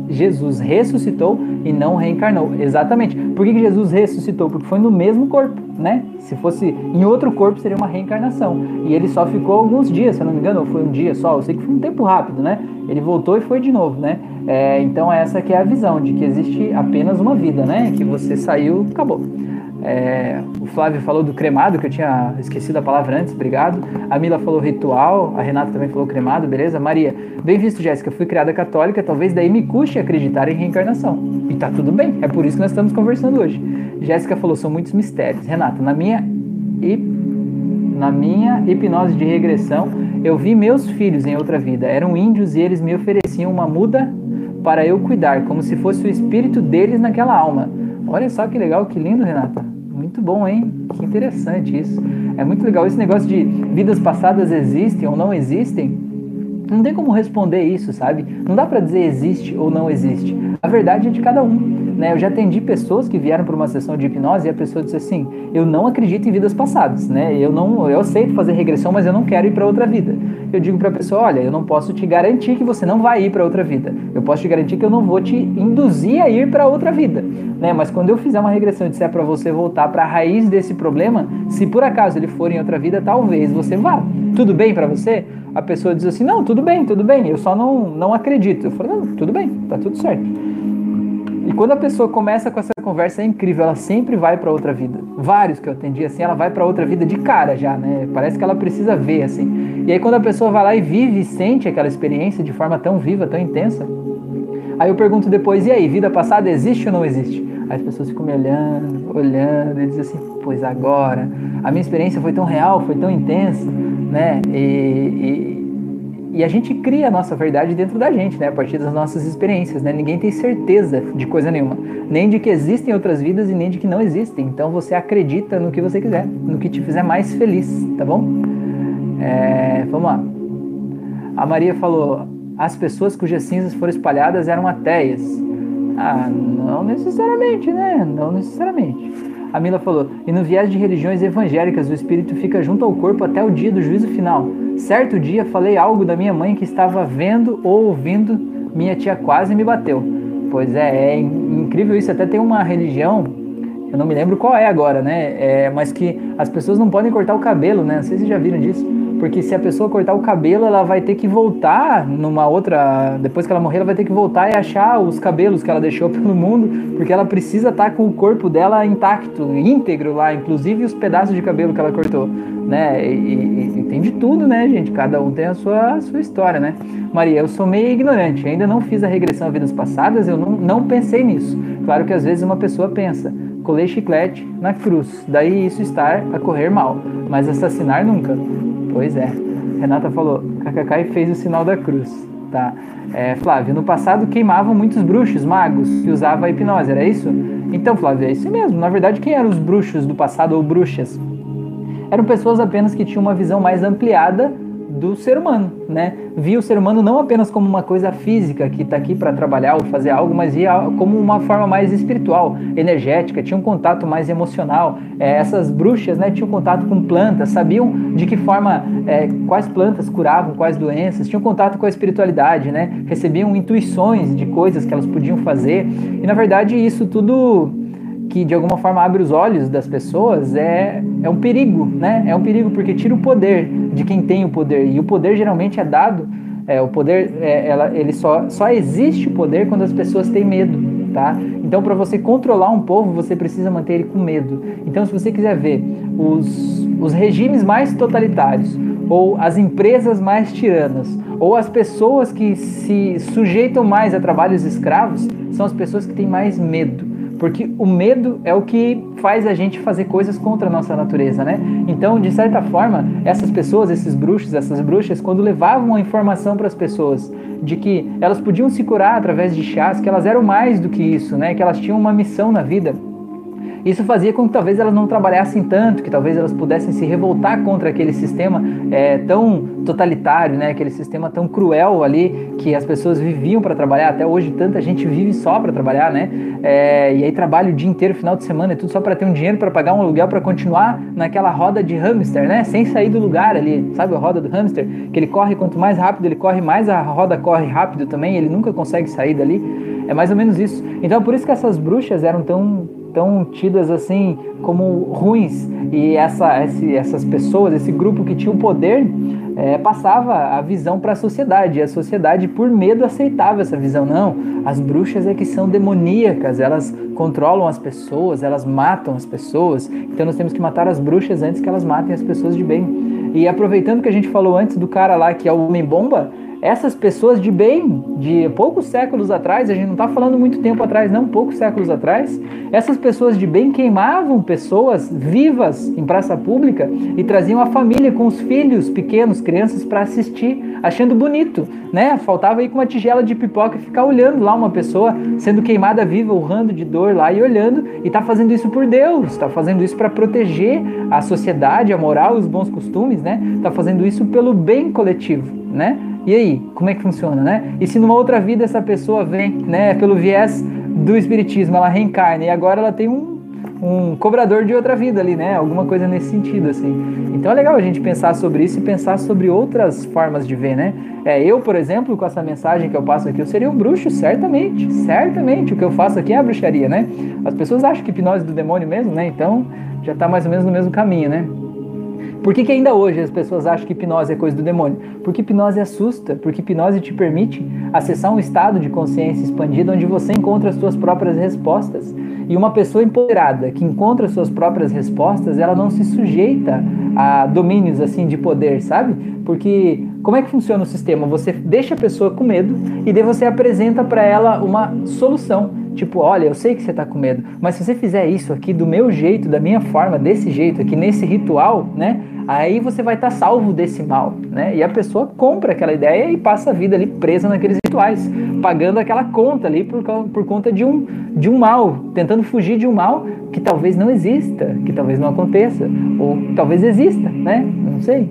Jesus ressuscitou e não reencarnou. Exatamente. Por que Jesus ressuscitou? Porque foi no mesmo corpo, né? Se fosse em outro corpo, seria uma reencarnação. E ele só ficou alguns dias, se eu não me engano, ou foi um dia só. Eu sei que foi um tempo rápido, né? Ele voltou e foi de novo, né? É, então essa que é a visão de que existe apenas uma vida, né? Que você saiu, acabou. É, o Flávio falou do cremado, que eu tinha esquecido a palavra antes, obrigado. A Mila falou ritual, a Renata também falou cremado, beleza? Maria, bem visto, Jéssica, fui criada católica, talvez daí me custe acreditar em reencarnação. E tá tudo bem, é por isso que nós estamos conversando hoje. Jéssica falou, são muitos mistérios. Renata, na minha, na minha hipnose de regressão, eu vi meus filhos em outra vida, eram índios e eles me ofereciam uma muda para eu cuidar, como se fosse o espírito deles naquela alma. Olha só que legal, que lindo, Renata. Muito bom, hein? Que interessante isso. É muito legal. Esse negócio de vidas passadas existem ou não existem. Não tem como responder isso, sabe? Não dá para dizer existe ou não existe. A verdade é de cada um. Né? Eu já atendi pessoas que vieram para uma sessão de hipnose e a pessoa disse assim: Eu não acredito em vidas passadas, né? Eu não, eu aceito fazer regressão, mas eu não quero ir para outra vida. Eu digo para a pessoa: Olha, eu não posso te garantir que você não vai ir para outra vida. Eu posso te garantir que eu não vou te induzir a ir para outra vida, né? Mas quando eu fizer uma regressão e disser para você voltar para a raiz desse problema, se por acaso ele for em outra vida, talvez você vá. Tudo bem para você? A pessoa diz assim: Não, tudo bem, tudo bem. Eu só não não acredito. Eu falo: Não, tudo bem, tá tudo certo. E quando a pessoa começa com essa conversa é incrível, ela sempre vai para outra vida. Vários que eu atendi assim, ela vai para outra vida de cara já, né? Parece que ela precisa ver assim. E aí quando a pessoa vai lá e vive e sente aquela experiência de forma tão viva, tão intensa, aí eu pergunto depois, e aí, vida passada existe ou não existe? Aí as pessoas ficam me olhando, olhando, e dizem assim, pois agora, a minha experiência foi tão real, foi tão intensa, né? E, e e a gente cria a nossa verdade dentro da gente, né? A partir das nossas experiências, né? Ninguém tem certeza de coisa nenhuma. Nem de que existem outras vidas e nem de que não existem. Então você acredita no que você quiser, no que te fizer mais feliz, tá bom? É, vamos lá. A Maria falou: as pessoas cujas cinzas foram espalhadas eram ateias. Ah, não necessariamente, né? Não necessariamente. A Mila falou: e no viés de religiões evangélicas, o espírito fica junto ao corpo até o dia do juízo final. Certo dia falei algo da minha mãe que estava vendo ou ouvindo, minha tia quase me bateu. Pois é, é incrível isso. Até tem uma religião, eu não me lembro qual é agora, né? É, mas que as pessoas não podem cortar o cabelo, né? Não sei se já viram disso porque se a pessoa cortar o cabelo, ela vai ter que voltar numa outra. Depois que ela morrer, ela vai ter que voltar e achar os cabelos que ela deixou [LAUGHS] pelo mundo, porque ela precisa estar tá com o corpo dela intacto, íntegro lá, inclusive os pedaços de cabelo que ela cortou, né? E, e, e tem de tudo, né, gente? Cada um tem a sua, a sua história, né? Maria, eu sou meio ignorante, ainda não fiz a regressão a vidas passadas, eu não, não pensei nisso. Claro que às vezes uma pessoa pensa colei chiclete na cruz, daí isso estar a correr mal, mas assassinar nunca. Pois é. Renata falou, kkk e fez o sinal da cruz. Tá. É, Flávio, no passado queimavam muitos bruxos, magos, que usavam a hipnose, era isso? Então, Flávio, é isso mesmo. Na verdade, quem eram os bruxos do passado ou bruxas? Eram pessoas apenas que tinham uma visão mais ampliada do ser humano, né? Via o ser humano não apenas como uma coisa física que está aqui para trabalhar ou fazer algo, mas via como uma forma mais espiritual, energética, tinha um contato mais emocional. É, essas bruxas, né, tinham contato com plantas, sabiam de que forma, é, quais plantas curavam quais doenças, tinham contato com a espiritualidade, né? Recebiam intuições de coisas que elas podiam fazer. E na verdade isso tudo que de alguma forma abre os olhos das pessoas é, é um perigo, né? É um perigo porque tira o poder de quem tem o poder. E o poder geralmente é dado, é, o poder, é, ela, ele só, só existe o poder quando as pessoas têm medo, tá? Então, para você controlar um povo, você precisa manter ele com medo. Então, se você quiser ver os, os regimes mais totalitários, ou as empresas mais tiranas, Ou as pessoas que se sujeitam mais a trabalhos escravos são as pessoas que têm mais medo. Porque o medo é o que faz a gente fazer coisas contra a nossa natureza, né? Então, de certa forma, essas pessoas, esses bruxos, essas bruxas, quando levavam a informação para as pessoas de que elas podiam se curar através de chás, que elas eram mais do que isso, né? Que elas tinham uma missão na vida isso fazia com que talvez elas não trabalhassem tanto, que talvez elas pudessem se revoltar contra aquele sistema é, tão totalitário, né? aquele sistema tão cruel ali que as pessoas viviam para trabalhar. Até hoje, tanta gente vive só para trabalhar, né? É, e aí trabalha o dia inteiro, final de semana, é tudo só para ter um dinheiro para pagar um aluguel para continuar naquela roda de hamster, né? Sem sair do lugar ali, sabe a roda do hamster? Que ele corre, quanto mais rápido ele corre, mais a roda corre rápido também, ele nunca consegue sair dali. É mais ou menos isso. Então, por isso que essas bruxas eram tão tão tidas assim como ruins e essa, esse, essas pessoas, esse grupo que tinha o poder, é, passava a visão para a sociedade e a sociedade por medo aceitava essa visão. Não, as bruxas é que são demoníacas, elas controlam as pessoas, elas matam as pessoas. Então nós temos que matar as bruxas antes que elas matem as pessoas de bem. E aproveitando que a gente falou antes do cara lá que é o homem bomba, essas pessoas de bem, de poucos séculos atrás, a gente não está falando muito tempo atrás, não, poucos séculos atrás, essas pessoas de bem queimavam pessoas vivas em praça pública e traziam a família com os filhos pequenos, crianças, para assistir, achando bonito, né? Faltava ir com uma tigela de pipoca e ficar olhando lá uma pessoa sendo queimada viva, urrando de dor lá e olhando, e está fazendo isso por Deus, está fazendo isso para proteger a sociedade, a moral, os bons costumes, né? Está fazendo isso pelo bem coletivo, né? E aí, como é que funciona, né? E se numa outra vida essa pessoa vem, né, pelo viés do espiritismo, ela reencarna e agora ela tem um, um cobrador de outra vida ali, né? Alguma coisa nesse sentido, assim. Então é legal a gente pensar sobre isso e pensar sobre outras formas de ver, né? É, eu, por exemplo, com essa mensagem que eu passo aqui, eu seria um bruxo, certamente, certamente. O que eu faço aqui é a bruxaria, né? As pessoas acham que hipnose do demônio mesmo, né? Então já está mais ou menos no mesmo caminho, né? Por que, que ainda hoje as pessoas acham que hipnose é coisa do demônio? Porque hipnose assusta, porque hipnose te permite acessar um estado de consciência expandido onde você encontra as suas próprias respostas. E uma pessoa empoderada que encontra as suas próprias respostas, ela não se sujeita a domínios assim de poder, sabe? Porque como é que funciona o sistema? Você deixa a pessoa com medo e daí você apresenta para ela uma solução. Tipo, olha, eu sei que você está com medo, mas se você fizer isso aqui do meu jeito, da minha forma, desse jeito aqui, nesse ritual, né? Aí você vai estar tá salvo desse mal, né? E a pessoa compra aquela ideia e passa a vida ali presa naqueles rituais, pagando aquela conta ali por, por conta de um, de um mal, tentando fugir de um mal que talvez não exista, que talvez não aconteça, ou talvez exista, né? Não sei.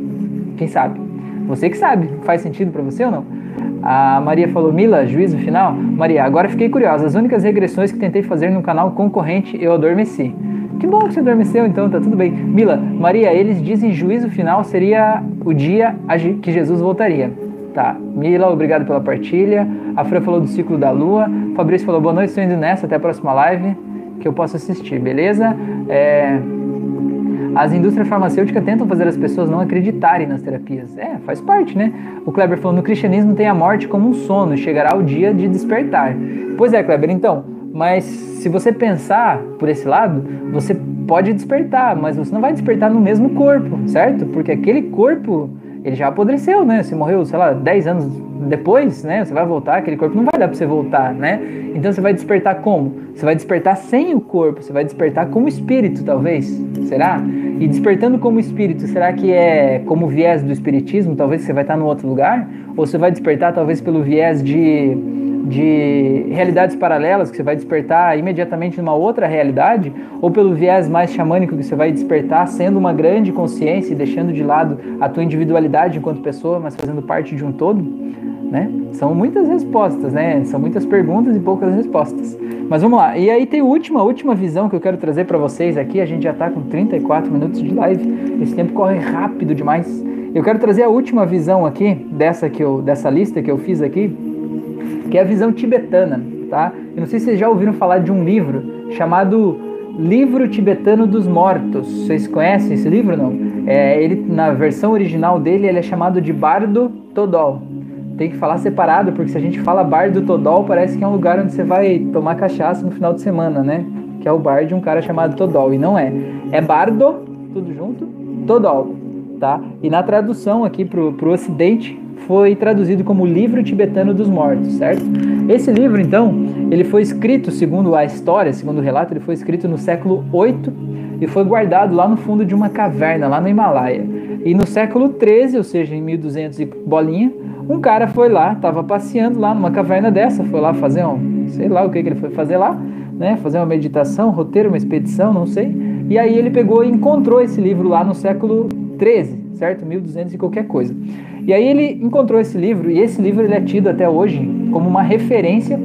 Quem sabe? Você que sabe. Faz sentido para você ou não? A Maria falou, Mila, juízo final? Maria, agora fiquei curiosa. As únicas regressões que tentei fazer no canal concorrente, eu adormeci. Que bom que você adormeceu, então tá tudo bem. Mila, Maria, eles dizem juízo final seria o dia que Jesus voltaria. Tá. Mila, obrigado pela partilha. A Fran falou do ciclo da lua. Fabrício falou, boa noite, estou indo nessa, até a próxima live que eu possa assistir, beleza? É... As indústrias farmacêuticas tentam fazer as pessoas não acreditarem nas terapias. É, faz parte, né? O Kleber falou: no cristianismo tem a morte como um sono, chegará o dia de despertar. Pois é, Kleber, então, mas se você pensar por esse lado, você pode despertar, mas você não vai despertar no mesmo corpo, certo? Porque aquele corpo, ele já apodreceu, né? Você morreu, sei lá, 10 anos depois, né, você vai voltar, aquele corpo não vai dar para você voltar, né? Então você vai despertar como? Você vai despertar sem o corpo, você vai despertar como espírito, talvez. Será? E despertando como espírito, será que é como viés do espiritismo? Talvez você vai estar no outro lugar? Ou você vai despertar talvez pelo viés de de realidades paralelas que você vai despertar imediatamente numa outra realidade, ou pelo viés mais xamânico que você vai despertar sendo uma grande consciência e deixando de lado a tua individualidade enquanto pessoa, mas fazendo parte de um todo? Né? São muitas respostas, né? São muitas perguntas e poucas respostas. Mas vamos lá. E aí tem a última, última visão que eu quero trazer para vocês aqui. A gente já está com 34 minutos de live. Esse tempo corre rápido demais. Eu quero trazer a última visão aqui dessa que eu, dessa lista que eu fiz aqui, que é a visão tibetana, tá? Eu não sei se vocês já ouviram falar de um livro chamado Livro Tibetano dos Mortos. Vocês conhecem esse livro não? É, ele na versão original dele ele é chamado de Bardo Todol tem que falar separado, porque se a gente fala bar do Todol, parece que é um lugar onde você vai tomar cachaça no final de semana, né? Que é o bar de um cara chamado Todol. E não é. É bardo, tudo junto, Todol, tá? E na tradução aqui pro, pro ocidente, foi traduzido como Livro Tibetano dos Mortos, certo? Esse livro, então, ele foi escrito, segundo a história, segundo o relato, ele foi escrito no século 8 e foi guardado lá no fundo de uma caverna, lá no Himalaia. E no século 13, ou seja, em 1200 e bolinha, um cara foi lá, estava passeando lá numa caverna dessa, foi lá fazer um, sei lá o que, que ele foi fazer lá, né? Fazer uma meditação, roteiro, uma expedição, não sei. E aí ele pegou e encontrou esse livro lá no século 13, certo? 1200 e qualquer coisa. E aí ele encontrou esse livro, e esse livro ele é tido até hoje como uma referência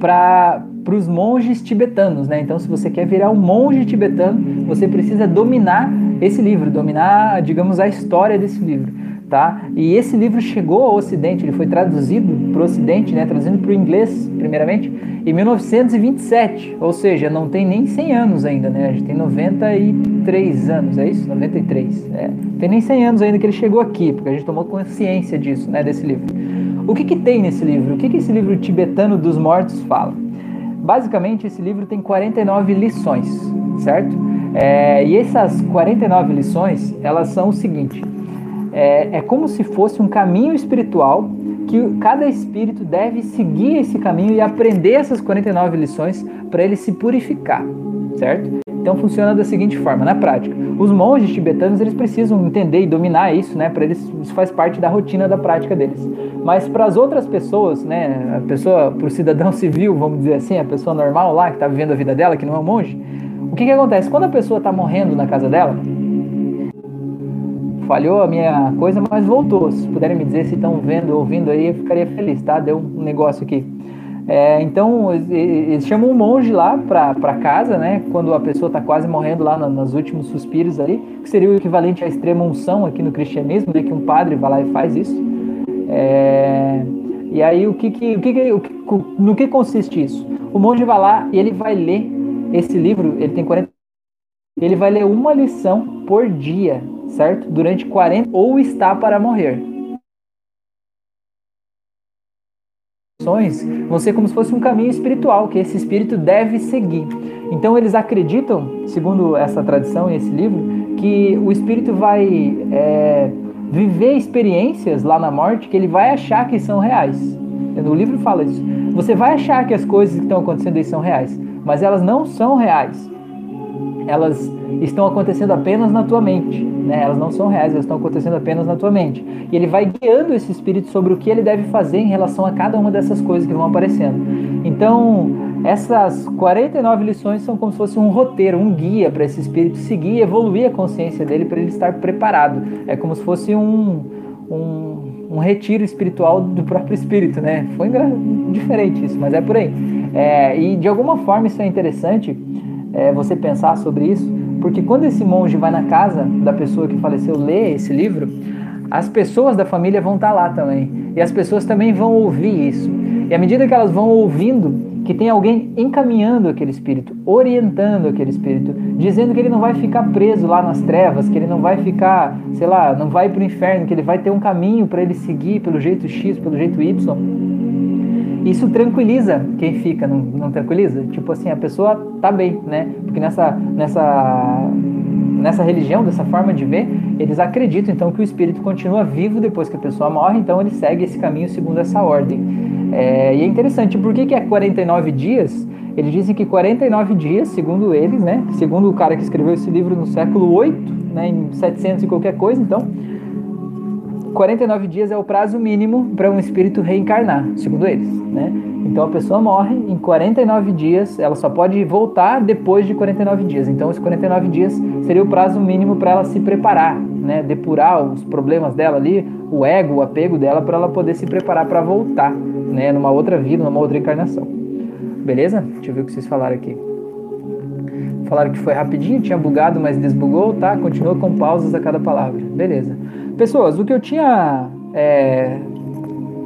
para os monges tibetanos, né? Então, se você quer virar um monge tibetano, você precisa dominar esse livro, dominar, digamos, a história desse livro, tá? E esse livro chegou ao Ocidente, ele foi traduzido para o Ocidente, né? Traduzido para o inglês, primeiramente, em 1927, ou seja, não tem nem 100 anos ainda, né? A gente tem 93 anos, é isso? 93. É. Não tem nem 100 anos ainda que ele chegou aqui, porque a gente tomou consciência disso, né? Desse livro. O que, que tem nesse livro? O que, que esse livro tibetano dos mortos fala? Basicamente, esse livro tem 49 lições, certo? É, e essas 49 lições, elas são o seguinte: é, é como se fosse um caminho espiritual que cada espírito deve seguir esse caminho e aprender essas 49 lições para ele se purificar, certo? Então funciona da seguinte forma, na prática, os monges tibetanos eles precisam entender e dominar isso, né? Para eles isso faz parte da rotina da prática deles. Mas para as outras pessoas, né? A pessoa, para o cidadão [LAUGHS] civil, vamos dizer assim, a pessoa normal lá que está vivendo a vida dela, que não é um monge, o que que acontece quando a pessoa está morrendo na casa dela? Falhou a minha coisa, mas voltou. Se puderem me dizer se estão vendo, ouvindo aí, eu ficaria feliz, tá? Deu um negócio aqui. É, então, eles chamam um monge lá para casa, né? Quando a pessoa está quase morrendo lá nos últimos suspiros ali, que seria o equivalente à extrema unção aqui no cristianismo, né? Que um padre vai lá e faz isso. É, e aí, o que, que, o que, que, no que consiste isso? O monge vai lá e ele vai ler esse livro, ele tem 40 ele vai ler uma lição por dia certo? Durante 40 ou está para morrer. Vão ser como se fosse um caminho espiritual que esse espírito deve seguir. Então eles acreditam, segundo essa tradição e esse livro, que o espírito vai é, viver experiências lá na morte que ele vai achar que são reais. O livro fala isso. Você vai achar que as coisas que estão acontecendo aí são reais, mas elas não são reais elas estão acontecendo apenas na tua mente, né? Elas não são reais, elas estão acontecendo apenas na tua mente. E ele vai guiando esse espírito sobre o que ele deve fazer em relação a cada uma dessas coisas que vão aparecendo. Então, essas 49 lições são como se fosse um roteiro, um guia para esse espírito seguir e evoluir a consciência dele para ele estar preparado. É como se fosse um, um, um retiro espiritual do próprio espírito, né? Foi diferente isso, mas é por aí. É, e de alguma forma isso é interessante é, você pensar sobre isso, porque quando esse monge vai na casa da pessoa que faleceu ler esse livro, as pessoas da família vão estar lá também. E as pessoas também vão ouvir isso. E à medida que elas vão ouvindo, que tem alguém encaminhando aquele espírito, orientando aquele espírito, dizendo que ele não vai ficar preso lá nas trevas, que ele não vai ficar, sei lá, não vai para o inferno, que ele vai ter um caminho para ele seguir pelo jeito X, pelo jeito Y isso tranquiliza quem fica, não, não tranquiliza? Tipo assim, a pessoa tá bem, né? Porque nessa, nessa, nessa religião, dessa forma de ver, eles acreditam então que o espírito continua vivo depois que a pessoa morre, então ele segue esse caminho segundo essa ordem. É, e é interessante, por que, que é 49 dias? Eles dizem que 49 dias, segundo eles, né? Segundo o cara que escreveu esse livro no século 8, né, em 700 e qualquer coisa, então, 49 dias é o prazo mínimo para um espírito reencarnar, segundo eles, né? Então a pessoa morre em 49 dias, ela só pode voltar depois de 49 dias. Então os 49 dias seria o prazo mínimo para ela se preparar, né? Depurar os problemas dela ali, o ego, o apego dela para ela poder se preparar para voltar, né, numa outra vida, numa outra encarnação. Beleza? Deixa eu ver o que vocês falaram aqui. Falaram que foi rapidinho, tinha bugado, mas desbugou, tá? Continua com pausas a cada palavra. Beleza. Pessoas, o que eu tinha é,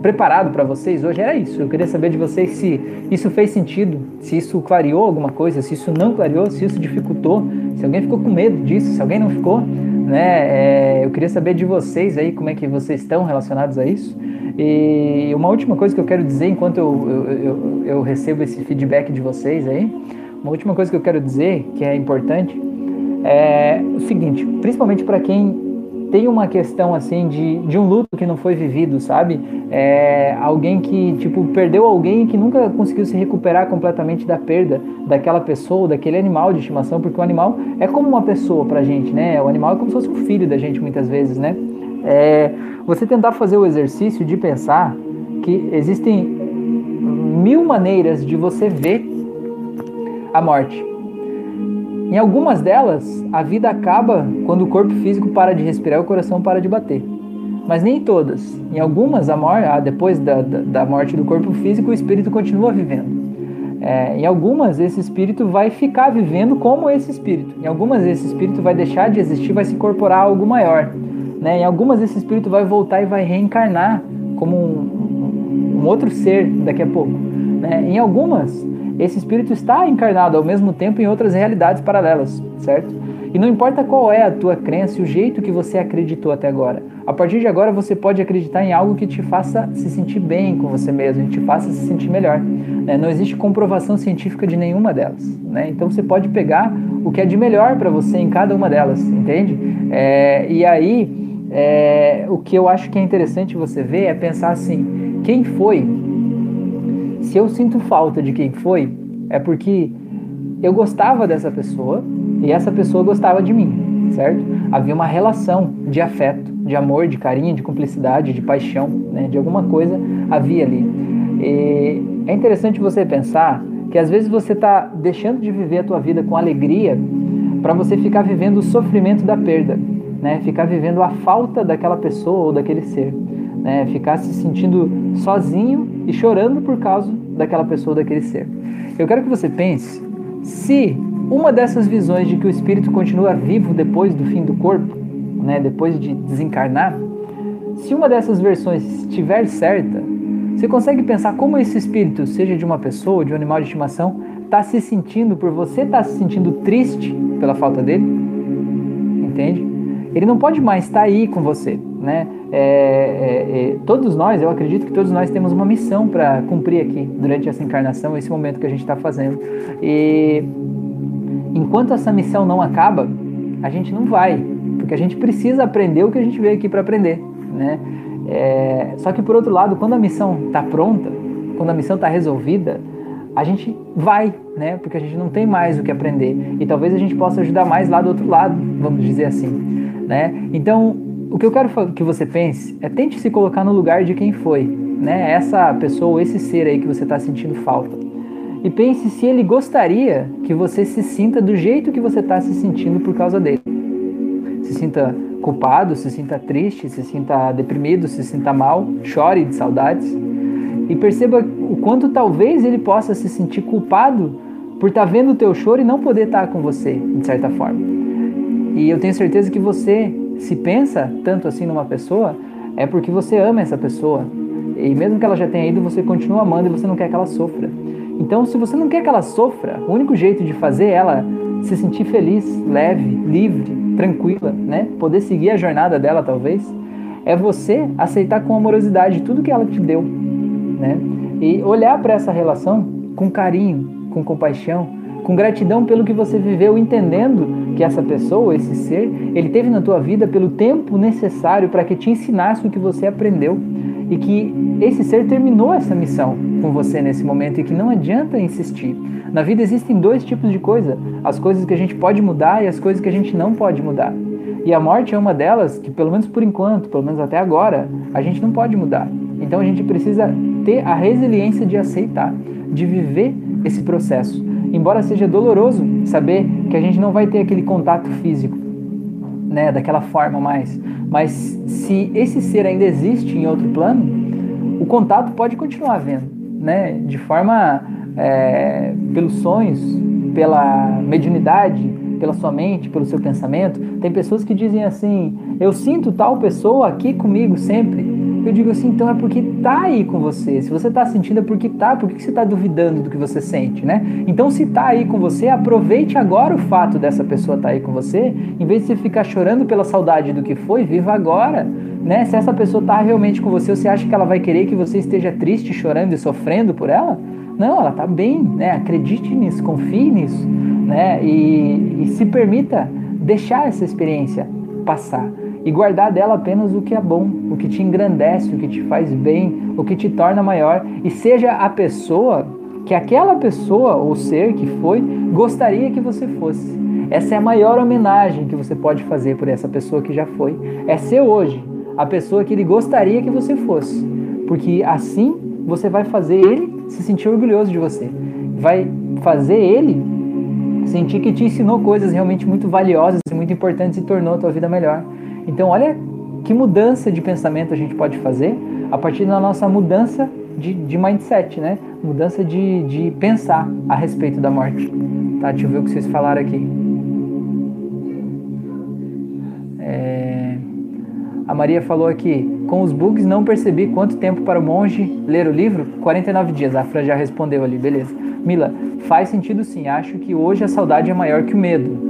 preparado para vocês hoje era isso. Eu queria saber de vocês se isso fez sentido, se isso clareou alguma coisa, se isso não clareou, se isso dificultou, se alguém ficou com medo disso, se alguém não ficou, né? É, eu queria saber de vocês aí como é que vocês estão relacionados a isso. E uma última coisa que eu quero dizer enquanto eu, eu, eu, eu recebo esse feedback de vocês aí, uma última coisa que eu quero dizer que é importante é o seguinte, principalmente para quem tem uma questão assim de, de um luto que não foi vivido, sabe? É, alguém que tipo perdeu alguém que nunca conseguiu se recuperar completamente da perda daquela pessoa, daquele animal de estimação, porque o animal é como uma pessoa pra gente, né? O animal é como se fosse um filho da gente muitas vezes, né? É, você tentar fazer o exercício de pensar que existem mil maneiras de você ver a morte. Em algumas delas, a vida acaba quando o corpo físico para de respirar e o coração para de bater. Mas nem todas. Em algumas, a morte, depois da, da, da, morte do corpo físico, o espírito continua vivendo. É, em algumas, esse espírito vai ficar vivendo como esse espírito. Em algumas, esse espírito vai deixar de existir, vai se incorporar a algo maior. Né? Em algumas, esse espírito vai voltar e vai reencarnar como um, um outro ser daqui a pouco. Né? Em algumas, esse espírito está encarnado ao mesmo tempo em outras realidades paralelas, certo? E não importa qual é a tua crença e o jeito que você acreditou até agora. A partir de agora você pode acreditar em algo que te faça se sentir bem com você mesmo, que te faça se sentir melhor. Né? Não existe comprovação científica de nenhuma delas. Né? Então você pode pegar o que é de melhor para você em cada uma delas, entende? É, e aí, é, o que eu acho que é interessante você ver é pensar assim: quem foi se eu sinto falta de quem foi, é porque eu gostava dessa pessoa e essa pessoa gostava de mim, certo? Havia uma relação de afeto, de amor, de carinho, de cumplicidade, de paixão, né? de alguma coisa havia ali. E é interessante você pensar que às vezes você está deixando de viver a tua vida com alegria para você ficar vivendo o sofrimento da perda, né? Ficar vivendo a falta daquela pessoa ou daquele ser né? Ficar se sentindo sozinho e chorando por causa daquela pessoa, daquele ser. Eu quero que você pense se uma dessas visões de que o espírito continua vivo depois do fim do corpo, né? Depois de desencarnar, se uma dessas versões estiver certa, você consegue pensar como esse espírito, seja de uma pessoa, de um animal de estimação, está se sentindo por você estar tá se sentindo triste pela falta dele? Entende? Ele não pode mais estar tá aí com você, né? É, é, é, todos nós, eu acredito que todos nós temos uma missão para cumprir aqui durante essa encarnação, esse momento que a gente está fazendo. E enquanto essa missão não acaba, a gente não vai, porque a gente precisa aprender o que a gente veio aqui para aprender, né? É, só que por outro lado, quando a missão está pronta, quando a missão está resolvida, a gente vai, né? Porque a gente não tem mais o que aprender e talvez a gente possa ajudar mais lá do outro lado, vamos dizer assim, né? Então o que eu quero que você pense é tente se colocar no lugar de quem foi, né? Essa pessoa, esse ser aí que você está sentindo falta. E pense se ele gostaria que você se sinta do jeito que você está se sentindo por causa dele. Se sinta culpado, se sinta triste, se sinta deprimido, se sinta mal, chore de saudades. E perceba o quanto talvez ele possa se sentir culpado por estar tá vendo o teu choro e não poder estar tá com você, de certa forma. E eu tenho certeza que você se pensa tanto assim numa pessoa, é porque você ama essa pessoa. E mesmo que ela já tenha ido, você continua amando e você não quer que ela sofra. Então, se você não quer que ela sofra, o único jeito de fazer ela se sentir feliz, leve, livre, tranquila, né? Poder seguir a jornada dela, talvez, é você aceitar com amorosidade tudo que ela te deu, né? E olhar para essa relação com carinho, com compaixão, com gratidão pelo que você viveu, entendendo que essa pessoa, esse ser, ele teve na tua vida pelo tempo necessário para que te ensinasse o que você aprendeu e que esse ser terminou essa missão com você nesse momento e que não adianta insistir. Na vida existem dois tipos de coisa: as coisas que a gente pode mudar e as coisas que a gente não pode mudar. E a morte é uma delas que, pelo menos por enquanto, pelo menos até agora, a gente não pode mudar. Então a gente precisa ter a resiliência de aceitar, de viver esse processo embora seja doloroso saber que a gente não vai ter aquele contato físico, né, daquela forma mais, mas se esse ser ainda existe em outro plano, o contato pode continuar havendo, né, de forma é, pelos sonhos, pela mediunidade, pela sua mente, pelo seu pensamento. Tem pessoas que dizem assim: eu sinto tal pessoa aqui comigo sempre. Eu digo assim, então é porque tá aí com você. Se você tá sentindo é porque tá, por que você tá duvidando do que você sente, né? Então se tá aí com você, aproveite agora o fato dessa pessoa tá aí com você, em vez de você ficar chorando pela saudade do que foi, viva agora, né? Se essa pessoa tá realmente com você, você acha que ela vai querer que você esteja triste, chorando e sofrendo por ela? Não, ela tá bem, né? Acredite nisso, confie nisso, né? E, e se permita deixar essa experiência passar. E guardar dela apenas o que é bom, o que te engrandece, o que te faz bem, o que te torna maior e seja a pessoa que aquela pessoa ou ser que foi gostaria que você fosse. Essa é a maior homenagem que você pode fazer por essa pessoa que já foi. É ser hoje a pessoa que ele gostaria que você fosse. Porque assim você vai fazer ele se sentir orgulhoso de você. Vai fazer ele sentir que te ensinou coisas realmente muito valiosas e muito importantes e tornou a tua vida melhor. Então, olha que mudança de pensamento a gente pode fazer a partir da nossa mudança de, de mindset, né? Mudança de, de pensar a respeito da morte. Tá, deixa eu ver o que vocês falaram aqui. É... A Maria falou aqui, com os bugs não percebi quanto tempo para o monge ler o livro? 49 dias, a Fran já respondeu ali, beleza. Mila, faz sentido sim, acho que hoje a saudade é maior que o medo.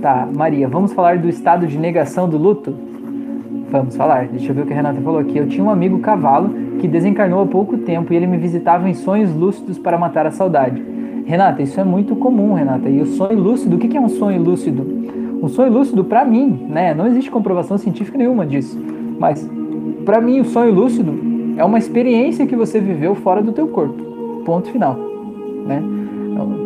Tá, Maria, vamos falar do estado de negação do luto? Vamos falar. Deixa eu ver o que a Renata falou aqui. Eu tinha um amigo cavalo que desencarnou há pouco tempo e ele me visitava em sonhos lúcidos para matar a saudade. Renata, isso é muito comum, Renata. E o sonho lúcido, o que é um sonho lúcido? Um sonho lúcido, para mim, né? Não existe comprovação científica nenhuma disso. Mas, para mim, o sonho lúcido é uma experiência que você viveu fora do teu corpo. Ponto final, né?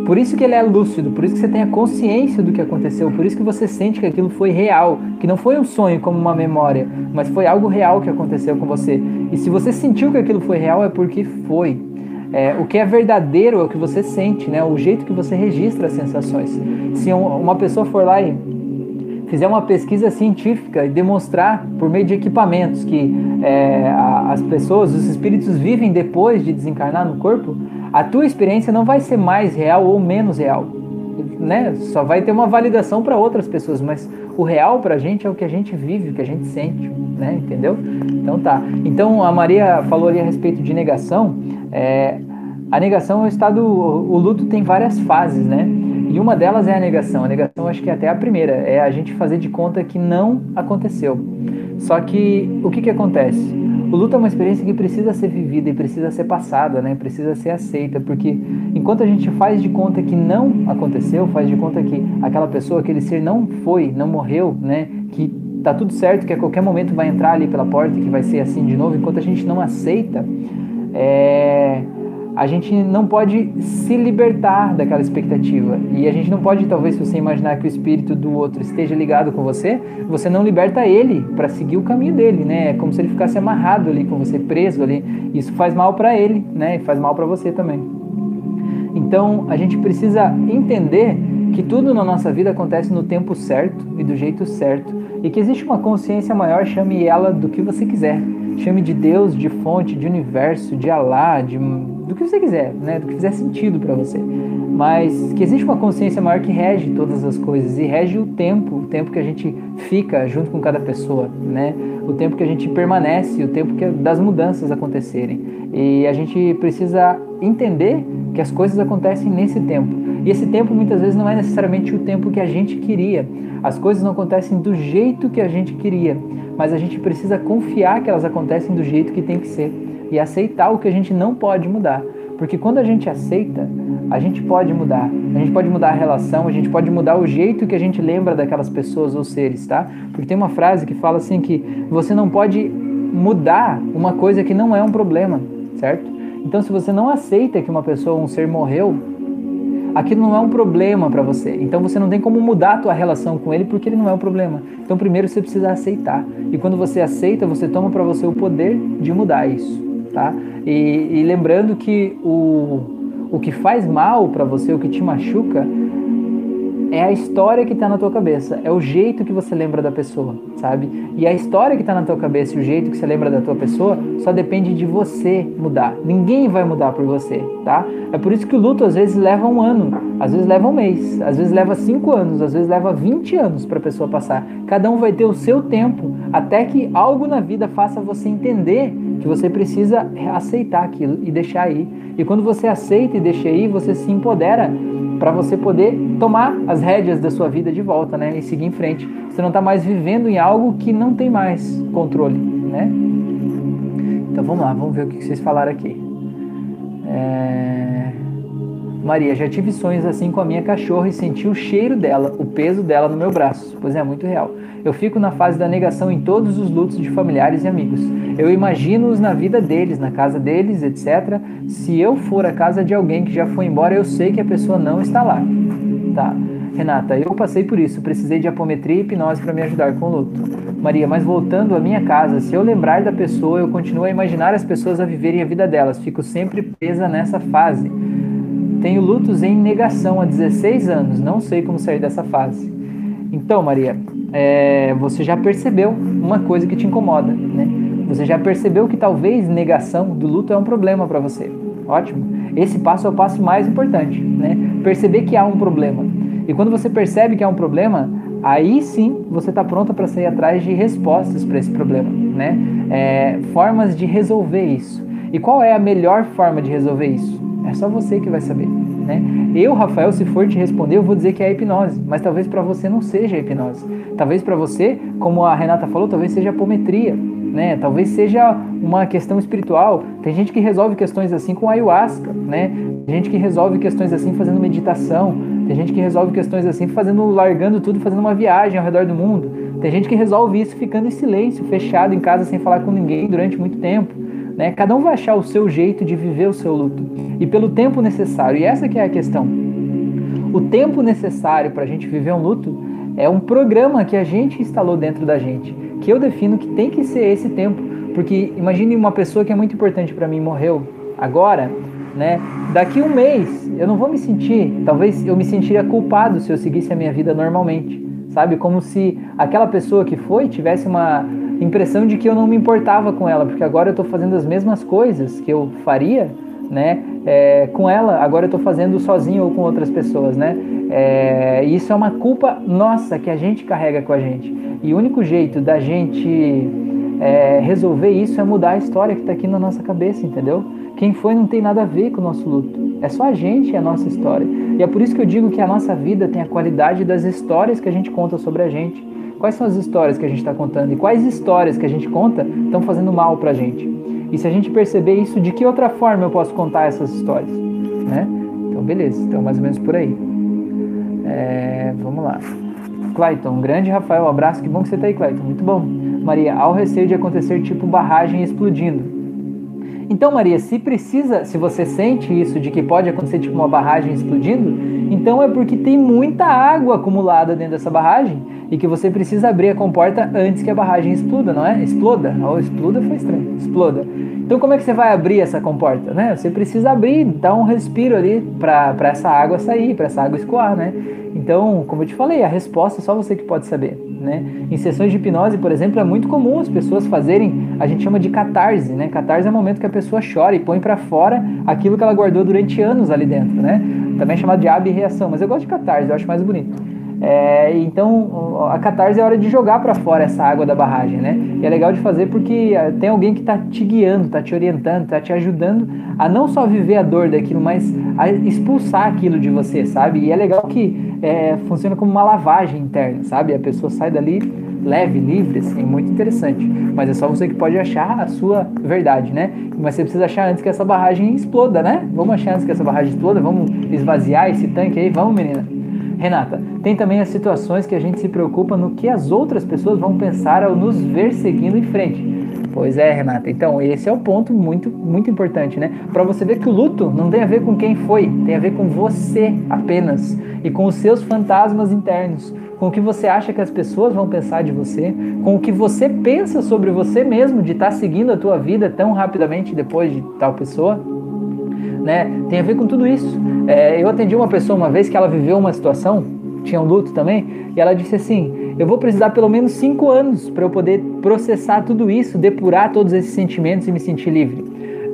Por isso que ele é lúcido, por isso que você tem a consciência do que aconteceu, por isso que você sente que aquilo foi real, que não foi um sonho como uma memória, mas foi algo real que aconteceu com você. E se você sentiu que aquilo foi real, é porque foi. É, o que é verdadeiro é o que você sente, né? O jeito que você registra as sensações. Se uma pessoa for lá e fizer uma pesquisa científica e demonstrar por meio de equipamentos que é, as pessoas, os espíritos vivem depois de desencarnar no corpo, a tua experiência não vai ser mais real ou menos real. Né? Só vai ter uma validação para outras pessoas, mas o real para a gente é o que a gente vive, o que a gente sente, né? Entendeu? Então tá. Então a Maria falou ali a respeito de negação. É, a negação é o estado, o luto tem várias fases, né? E uma delas é a negação. A negação acho que é até a primeira, é a gente fazer de conta que não aconteceu. Só que o que, que acontece? O luto é uma experiência que precisa ser vivida e precisa ser passada, né? Precisa ser aceita, porque enquanto a gente faz de conta que não aconteceu, faz de conta que aquela pessoa, aquele ser não foi, não morreu, né? Que tá tudo certo, que a qualquer momento vai entrar ali pela porta e que vai ser assim de novo, enquanto a gente não aceita, é a gente não pode se libertar daquela expectativa. E a gente não pode, talvez, se você imaginar que o espírito do outro esteja ligado com você, você não liberta ele para seguir o caminho dele, né? É como se ele ficasse amarrado ali com você, preso ali. Isso faz mal para ele, né? E faz mal para você também. Então, a gente precisa entender que tudo na nossa vida acontece no tempo certo e do jeito certo, e que existe uma consciência maior, chame ela do que você quiser. Chame de Deus, de fonte, de universo, de Alá, de do que você quiser, né? Do que fizer sentido para você. Mas que existe uma consciência maior que rege todas as coisas e rege o tempo, o tempo que a gente fica junto com cada pessoa, né? O tempo que a gente permanece, o tempo que das mudanças acontecerem. E a gente precisa entender que as coisas acontecem nesse tempo. E esse tempo muitas vezes não é necessariamente o tempo que a gente queria. As coisas não acontecem do jeito que a gente queria, mas a gente precisa confiar que elas acontecem do jeito que tem que ser e aceitar o que a gente não pode mudar. Porque quando a gente aceita, a gente pode mudar. A gente pode mudar a relação, a gente pode mudar o jeito que a gente lembra daquelas pessoas ou seres, tá? Porque tem uma frase que fala assim que você não pode mudar uma coisa que não é um problema, certo? Então se você não aceita que uma pessoa ou um ser morreu, aquilo não é um problema para você. Então você não tem como mudar a tua relação com ele porque ele não é um problema. Então primeiro você precisa aceitar. E quando você aceita, você toma para você o poder de mudar isso tá? E, e lembrando que o, o que faz mal para você, o que te machuca, é a história que está na tua cabeça, é o jeito que você lembra da pessoa, sabe? E a história que está na tua cabeça e o jeito que você lembra da tua pessoa só depende de você mudar. Ninguém vai mudar por você, tá? É por isso que o luto às vezes leva um ano, às vezes leva um mês, às vezes leva cinco anos, às vezes leva 20 anos para a pessoa passar. Cada um vai ter o seu tempo até que algo na vida faça você entender que você precisa aceitar aquilo e deixar ir. E quando você aceita e deixa ir, você se empodera para você poder tomar as rédeas da sua vida de volta, né? E seguir em frente. Você não está mais vivendo em algo que não tem mais controle, né? Então vamos lá, vamos ver o que vocês falaram aqui. É... Maria, já tive sonhos assim com a minha cachorra e senti o cheiro dela, o peso dela no meu braço. Pois é, muito real. Eu fico na fase da negação em todos os lutos de familiares e amigos. Eu imagino-os na vida deles, na casa deles, etc. Se eu for à casa de alguém que já foi embora, eu sei que a pessoa não está lá. Tá. Renata, eu passei por isso, precisei de apometria e hipnose para me ajudar com o luto. Maria, mas voltando à minha casa, se eu lembrar da pessoa, eu continuo a imaginar as pessoas a viverem a vida delas, fico sempre presa nessa fase. Tenho lutos em negação há 16 anos, não sei como sair dessa fase. Então, Maria, é, você já percebeu uma coisa que te incomoda, né? Você já percebeu que talvez negação do luto é um problema para você. Ótimo. Esse passo é o passo mais importante, né? Perceber que há um problema. E quando você percebe que há um problema, aí sim você está pronta para sair atrás de respostas para esse problema, né? É, formas de resolver isso. E qual é a melhor forma de resolver isso? É só você que vai saber, né? Eu, Rafael, se for te responder, eu vou dizer que é a hipnose, mas talvez para você não seja a hipnose. Talvez para você, como a Renata falou, talvez seja apometria, né? Talvez seja uma questão espiritual. Tem gente que resolve questões assim com ayahuasca, né? Tem gente que resolve questões assim fazendo meditação. Tem gente que resolve questões assim fazendo, largando tudo, fazendo uma viagem ao redor do mundo. Tem gente que resolve isso ficando em silêncio, fechado em casa sem falar com ninguém durante muito tempo. Né? Cada um vai achar o seu jeito de viver o seu luto e pelo tempo necessário. E essa que é a questão. O tempo necessário para a gente viver um luto é um programa que a gente instalou dentro da gente, que eu defino que tem que ser esse tempo. Porque imagine uma pessoa que é muito importante para mim morreu agora, né? Daqui um mês eu não vou me sentir, talvez eu me sentiria culpado se eu seguisse a minha vida normalmente, sabe? Como se aquela pessoa que foi tivesse uma impressão de que eu não me importava com ela, porque agora eu estou fazendo as mesmas coisas que eu faria, né? É, com ela, agora eu estou fazendo sozinho ou com outras pessoas, né? É, isso é uma culpa nossa que a gente carrega com a gente. E o único jeito da gente é, resolver isso é mudar a história que está aqui na nossa cabeça, entendeu? Quem foi não tem nada a ver com o nosso luto. É só a gente e a nossa história. E é por isso que eu digo que a nossa vida tem a qualidade das histórias que a gente conta sobre a gente. Quais são as histórias que a gente está contando e quais histórias que a gente conta estão fazendo mal para a gente? E se a gente perceber isso, de que outra forma eu posso contar essas histórias? Né? Então, beleza. Então, mais ou menos por aí. É, vamos lá. Clayton, grande Rafael, abraço. Que bom que você está aí, Clayton. Muito bom. Maria, ao receio de acontecer tipo barragem explodindo. Então, Maria, se precisa, se você sente isso de que pode acontecer tipo uma barragem explodindo, então é porque tem muita água acumulada dentro dessa barragem e que você precisa abrir a comporta antes que a barragem exploda, não é? Exploda. Ou oh, exploda foi estranho. Exploda. Então como é que você vai abrir essa comporta, né? Você precisa abrir, dar um respiro ali para essa água sair, para essa água escoar, né? Então, como eu te falei, a resposta é só você que pode saber, né? Em sessões de hipnose, por exemplo, é muito comum as pessoas fazerem, a gente chama de catarse, né? Catarse é o momento que a pessoa chora e põe para fora aquilo que ela guardou durante anos ali dentro, né? Também é chamado de abreação, mas eu gosto de catarse, eu acho mais bonito. É, então, a catarse é hora de jogar para fora essa água da barragem, né? E é legal de fazer porque é, tem alguém que está te guiando, está te orientando, está te ajudando a não só viver a dor daquilo, mas a expulsar aquilo de você, sabe? E é legal que é, funciona como uma lavagem interna, sabe? A pessoa sai dali leve, livre, assim, muito interessante. Mas é só você que pode achar a sua verdade, né? Mas você precisa achar antes que essa barragem exploda, né? Vamos achar antes que essa barragem exploda, vamos esvaziar esse tanque aí, vamos, menina. Renata, tem também as situações que a gente se preocupa no que as outras pessoas vão pensar ao nos ver seguindo em frente. Pois é, Renata. Então, esse é o ponto muito, muito importante, né? Para você ver que o luto não tem a ver com quem foi, tem a ver com você apenas e com os seus fantasmas internos, com o que você acha que as pessoas vão pensar de você, com o que você pensa sobre você mesmo de estar tá seguindo a tua vida tão rapidamente depois de tal pessoa né? Tem a ver com tudo isso. É, eu atendi uma pessoa uma vez que ela viveu uma situação, tinha um luto também, e ela disse assim: Eu vou precisar pelo menos cinco anos para eu poder processar tudo isso, depurar todos esses sentimentos e me sentir livre.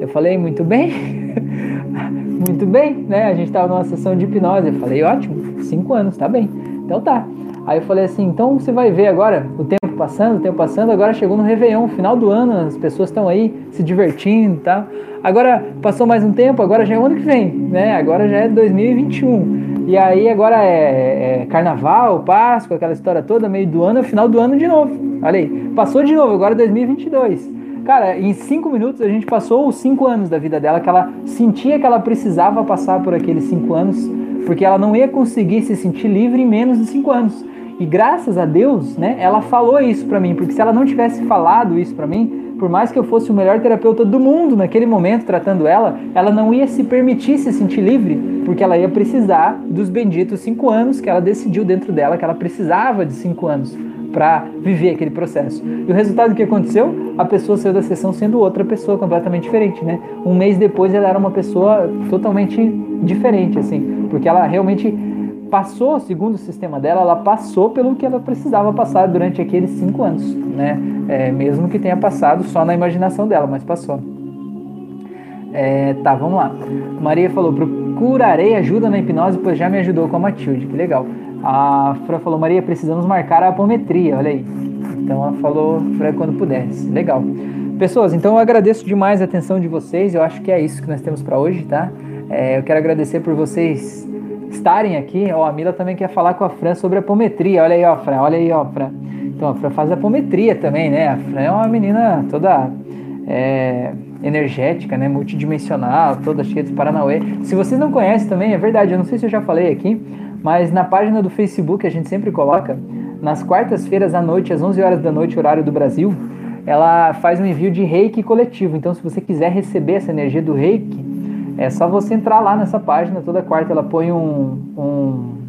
Eu falei: Muito bem, [LAUGHS] muito bem, né? A gente estava numa sessão de hipnose. Eu falei: Ótimo, cinco anos, tá bem. Então tá. Aí eu falei assim: Então você vai ver agora o tempo passando, o tempo passando, agora chegou no Réveillon, final do ano, as pessoas estão aí se divertindo e tal. Agora passou mais um tempo, agora já é o ano que vem, né? Agora já é 2021. E aí agora é, é carnaval, Páscoa, aquela história toda, meio do ano, é final do ano de novo. Olha aí, passou de novo, agora é 2022. Cara, em cinco minutos a gente passou os cinco anos da vida dela, que ela sentia que ela precisava passar por aqueles cinco anos, porque ela não ia conseguir se sentir livre em menos de cinco anos. E graças a Deus, né, ela falou isso para mim, porque se ela não tivesse falado isso para mim, por mais que eu fosse o melhor terapeuta do mundo naquele momento tratando ela, ela não ia se permitir se sentir livre, porque ela ia precisar dos benditos cinco anos que ela decidiu dentro dela que ela precisava de cinco anos para viver aquele processo. E o resultado que aconteceu? A pessoa saiu da sessão sendo outra pessoa completamente diferente, né? Um mês depois ela era uma pessoa totalmente diferente, assim, porque ela realmente passou, segundo o sistema dela, ela passou pelo que ela precisava passar durante aqueles cinco anos, né? É, mesmo que tenha passado só na imaginação dela, mas passou. É, tá, vamos lá. Maria falou: procurarei ajuda na hipnose, pois já me ajudou com a Matilde. Que legal. A Fran falou: Maria, precisamos marcar a apometria. Olha aí. Então ela falou: Fran, quando pudesse. Legal. Pessoas, então eu agradeço demais a atenção de vocês. Eu acho que é isso que nós temos para hoje, tá? É, eu quero agradecer por vocês estarem aqui. Ó, a Mila também quer falar com a Fran sobre apometria. Olha aí, ó, Fran. Olha aí, ó, Fran. Então a Fran faz apometria também, né? A Fran é uma menina toda. É, energética, né, multidimensional, toda cheia de Paranauê. Se vocês não conhecem também, é verdade, eu não sei se eu já falei aqui, mas na página do Facebook a gente sempre coloca, nas quartas-feiras à noite, às 11 horas da noite, horário do Brasil, ela faz um envio de reiki coletivo. Então, se você quiser receber essa energia do reiki, é só você entrar lá nessa página. Toda quarta ela põe um, um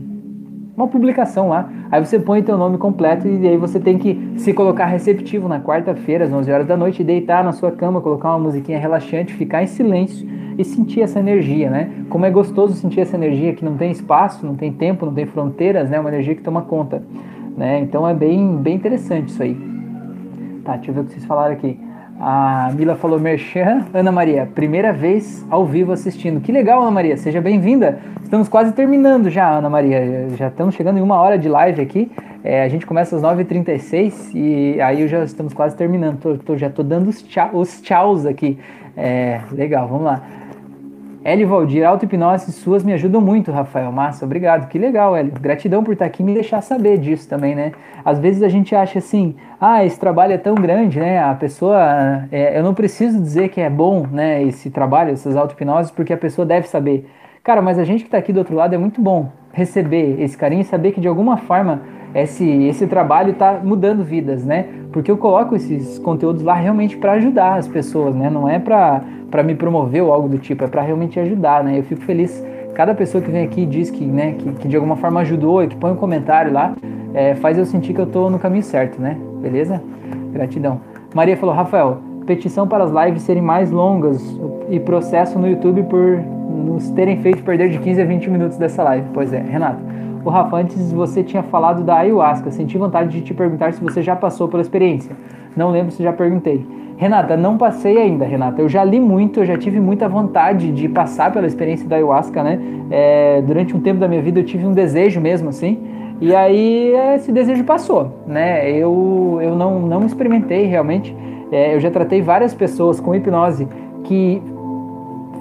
uma publicação lá. Aí você põe teu nome completo e aí você tem que se colocar receptivo na quarta-feira, às 11 horas da noite, deitar na sua cama, colocar uma musiquinha relaxante, ficar em silêncio e sentir essa energia, né? Como é gostoso sentir essa energia que não tem espaço, não tem tempo, não tem fronteiras, né? Uma energia que toma conta, né? Então é bem, bem interessante isso aí. Tá, deixa eu ver o que vocês falaram aqui. A Mila falou Merchan, Ana Maria, primeira vez ao vivo assistindo. Que legal, Ana Maria, seja bem-vinda. Estamos quase terminando já, Ana Maria. Já estamos chegando em uma hora de live aqui. É, a gente começa às 9h36 e aí já estamos quase terminando. Tô, tô, já estou dando os, tchau, os tchauz aqui. É, legal, vamos lá. Hélio Valdir, auto-hipnose suas me ajudam muito, Rafael Massa. Obrigado, que legal, Hélio. Gratidão por estar aqui e me deixar saber disso também, né? Às vezes a gente acha assim, ah, esse trabalho é tão grande, né? A pessoa, é, eu não preciso dizer que é bom, né, esse trabalho, essas auto-hipnoses, porque a pessoa deve saber. Cara, mas a gente que está aqui do outro lado é muito bom receber esse carinho e saber que de alguma forma esse, esse trabalho está mudando vidas, né? Porque eu coloco esses conteúdos lá realmente para ajudar as pessoas, né? Não é para me promover ou algo do tipo, é para realmente ajudar, né? Eu fico feliz. Cada pessoa que vem aqui diz que, né, que, que de alguma forma ajudou e que põe um comentário lá, é, faz eu sentir que eu estou no caminho certo, né? Beleza? Gratidão. Maria falou, Rafael, petição para as lives serem mais longas e processo no YouTube por nos terem feito perder de 15 a 20 minutos dessa live. Pois é, Renato. O Rafa, antes você tinha falado da ayahuasca. Senti vontade de te perguntar se você já passou pela experiência. Não lembro se já perguntei. Renata, não passei ainda, Renata. Eu já li muito, eu já tive muita vontade de passar pela experiência da ayahuasca, né? É, durante um tempo da minha vida eu tive um desejo mesmo, assim. E aí esse desejo passou, né? Eu, eu não, não experimentei realmente. É, eu já tratei várias pessoas com hipnose que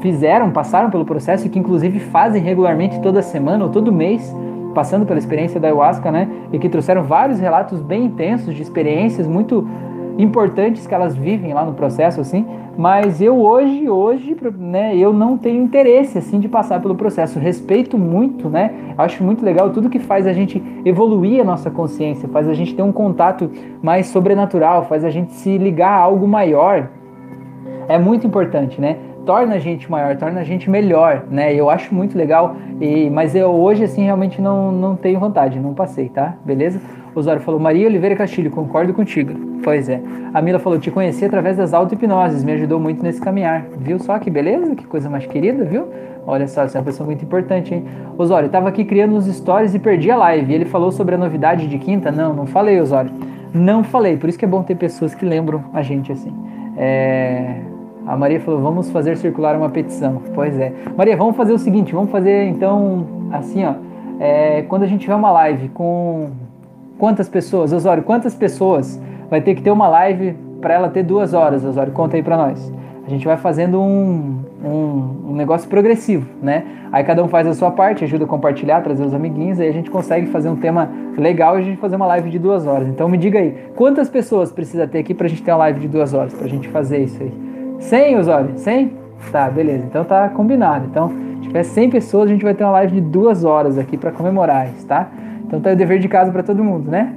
fizeram, passaram pelo processo e que inclusive fazem regularmente toda semana ou todo mês passando pela experiência da ayahuasca, né? E que trouxeram vários relatos bem intensos de experiências muito importantes que elas vivem lá no processo, assim. Mas eu hoje, hoje, né? Eu não tenho interesse, assim, de passar pelo processo. Respeito muito, né? Acho muito legal tudo que faz a gente evoluir a nossa consciência, faz a gente ter um contato mais sobrenatural, faz a gente se ligar a algo maior. É muito importante, né? Torna a gente maior, torna a gente melhor, né? Eu acho muito legal, e, mas eu hoje, assim, realmente não, não tenho vontade, não passei, tá? Beleza? O falou, Maria Oliveira Castilho, concordo contigo. Pois é. A Mila falou, te conheci através das auto-hipnoses, me ajudou muito nesse caminhar. Viu só que beleza? Que coisa mais querida, viu? Olha só, você é uma pessoa muito importante, hein? Osório, estava aqui criando uns stories e perdi a live. Ele falou sobre a novidade de quinta? Não, não falei, Osório. Não falei, por isso que é bom ter pessoas que lembram a gente assim. É... A Maria falou: vamos fazer circular uma petição. Pois é. Maria, vamos fazer o seguinte: vamos fazer então assim, ó. É, quando a gente tiver uma live com quantas pessoas, Osório, quantas pessoas vai ter que ter uma live para ela ter duas horas, Osório? Conta aí para nós. A gente vai fazendo um, um, um, negócio progressivo, né? Aí cada um faz a sua parte, ajuda a compartilhar, trazer os amiguinhos, aí a gente consegue fazer um tema legal e a gente fazer uma live de duas horas. Então me diga aí, quantas pessoas precisa ter aqui para a gente ter uma live de duas horas, para a gente fazer isso aí? 100, Osório? 100? Tá, beleza. Então tá combinado. Então, se tiver 100 pessoas, a gente vai ter uma live de duas horas aqui para comemorar isso, tá? Então tá o dever de casa para todo mundo, né?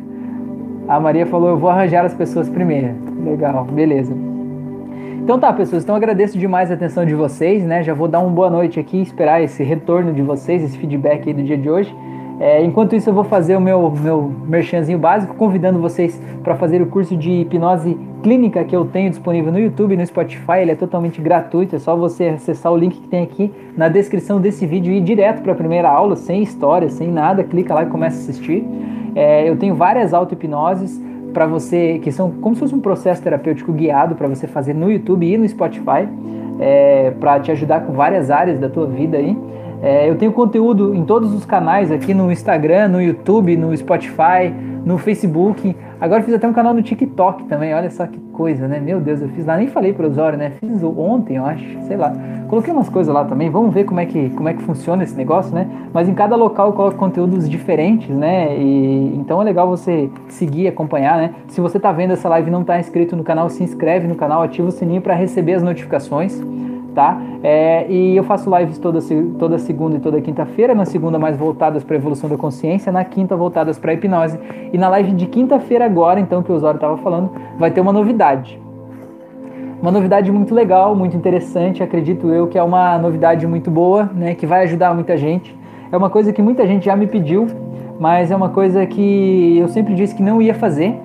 A Maria falou: eu vou arranjar as pessoas primeiro. Legal, beleza. Então tá, pessoas, então agradeço demais a atenção de vocês, né? Já vou dar uma boa noite aqui, esperar esse retorno de vocês, esse feedback aí do dia de hoje. É, enquanto isso, eu vou fazer o meu, meu merchanzinho básico, convidando vocês para fazer o curso de hipnose clínica que eu tenho disponível no YouTube no Spotify. Ele é totalmente gratuito, é só você acessar o link que tem aqui na descrição desse vídeo e ir direto para a primeira aula, sem história, sem nada. Clica lá e começa a assistir. É, eu tenho várias auto-hipnoses para você, que são como se fosse um processo terapêutico guiado para você fazer no YouTube e no Spotify, é, para te ajudar com várias áreas da tua vida aí. É, eu tenho conteúdo em todos os canais aqui no Instagram, no YouTube, no Spotify, no Facebook. Agora fiz até um canal no TikTok também, olha só que coisa, né? Meu Deus, eu fiz lá, nem falei para o usuário, né? Fiz ontem, eu acho, sei lá. Coloquei umas coisas lá também, vamos ver como é que, como é que funciona esse negócio, né? Mas em cada local eu coloco conteúdos diferentes, né? E então é legal você seguir, acompanhar, né? Se você está vendo essa live e não está inscrito no canal, se inscreve no canal, ativa o sininho para receber as notificações tá? É, e eu faço lives toda, toda segunda e toda quinta-feira, na segunda mais voltadas para evolução da consciência, na quinta voltadas para hipnose. E na live de quinta-feira agora, então, que o Osório estava falando, vai ter uma novidade. Uma novidade muito legal, muito interessante, acredito eu que é uma novidade muito boa, né, que vai ajudar muita gente. É uma coisa que muita gente já me pediu, mas é uma coisa que eu sempre disse que não ia fazer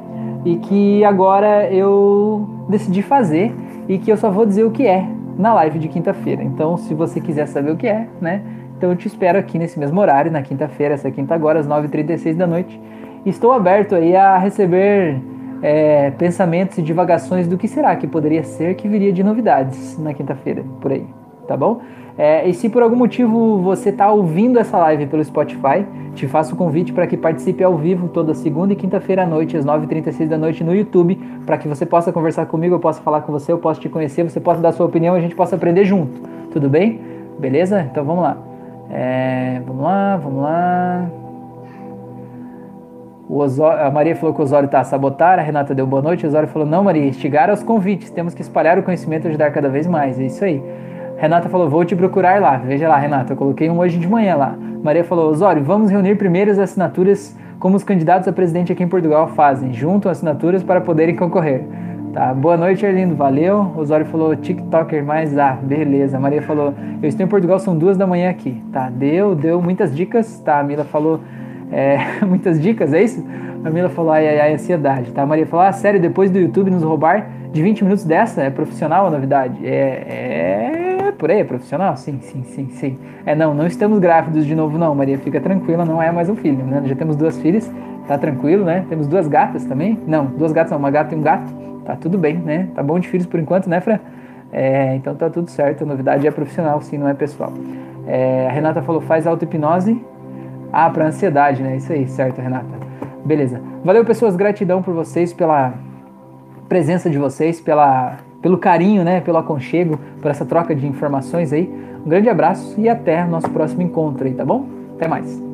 e que agora eu decidi fazer e que eu só vou dizer o que é, na live de quinta-feira. Então, se você quiser saber o que é, né? Então eu te espero aqui nesse mesmo horário, na quinta-feira, essa quinta agora, às 9h36 da noite. Estou aberto aí a receber é, pensamentos e divagações do que será que poderia ser que viria de novidades na quinta-feira, por aí, tá bom? É, e se por algum motivo você está ouvindo essa live pelo Spotify, te faço o convite para que participe ao vivo toda segunda e quinta-feira à noite, às 9h36 da noite no YouTube, para que você possa conversar comigo, eu possa falar com você, eu possa te conhecer, você possa dar sua opinião a gente possa aprender junto. Tudo bem? Beleza? Então vamos lá. É, vamos lá, vamos lá. Osório, a Maria falou que o Osório está a sabotar, a Renata deu boa noite, o Osório falou, não Maria, estigar aos convites, temos que espalhar o conhecimento e ajudar cada vez mais, é isso aí. Renata falou, vou te procurar lá. Veja lá, Renata, eu coloquei um hoje de manhã lá. Maria falou, Osório, vamos reunir primeiro as assinaturas como os candidatos a presidente aqui em Portugal fazem. Juntam assinaturas para poderem concorrer. Tá, boa noite, Arlindo, valeu. Osório falou, TikToker mais, ah, beleza. Maria falou, eu estou em Portugal, são duas da manhã aqui. Tá, deu, deu muitas dicas. Tá, a Mila falou, é, [LAUGHS] muitas dicas, é isso? A Mila falou, ai, ai, ai, ansiedade. Tá, a Maria falou, ah, sério, depois do YouTube nos roubar de 20 minutos dessa, é profissional a novidade? É, é por aí, é profissional? Sim, sim, sim, sim. É, não, não estamos grávidos de novo, não, Maria, fica tranquila, não é mais um filho, né? Já temos duas filhas, tá tranquilo, né? Temos duas gatas também. Não, duas gatas não, uma gata e um gato. Tá tudo bem, né? Tá bom de filhos por enquanto, né, Fran? É, então tá tudo certo, a novidade é profissional, sim, não é pessoal. É, a Renata falou, faz auto-hipnose. Ah, para ansiedade, né? Isso aí, certo, Renata. Beleza. Valeu, pessoas, gratidão por vocês, pela presença de vocês, pela pelo carinho, né, pelo aconchego, por essa troca de informações aí. Um grande abraço e até nosso próximo encontro aí, tá bom? Até mais.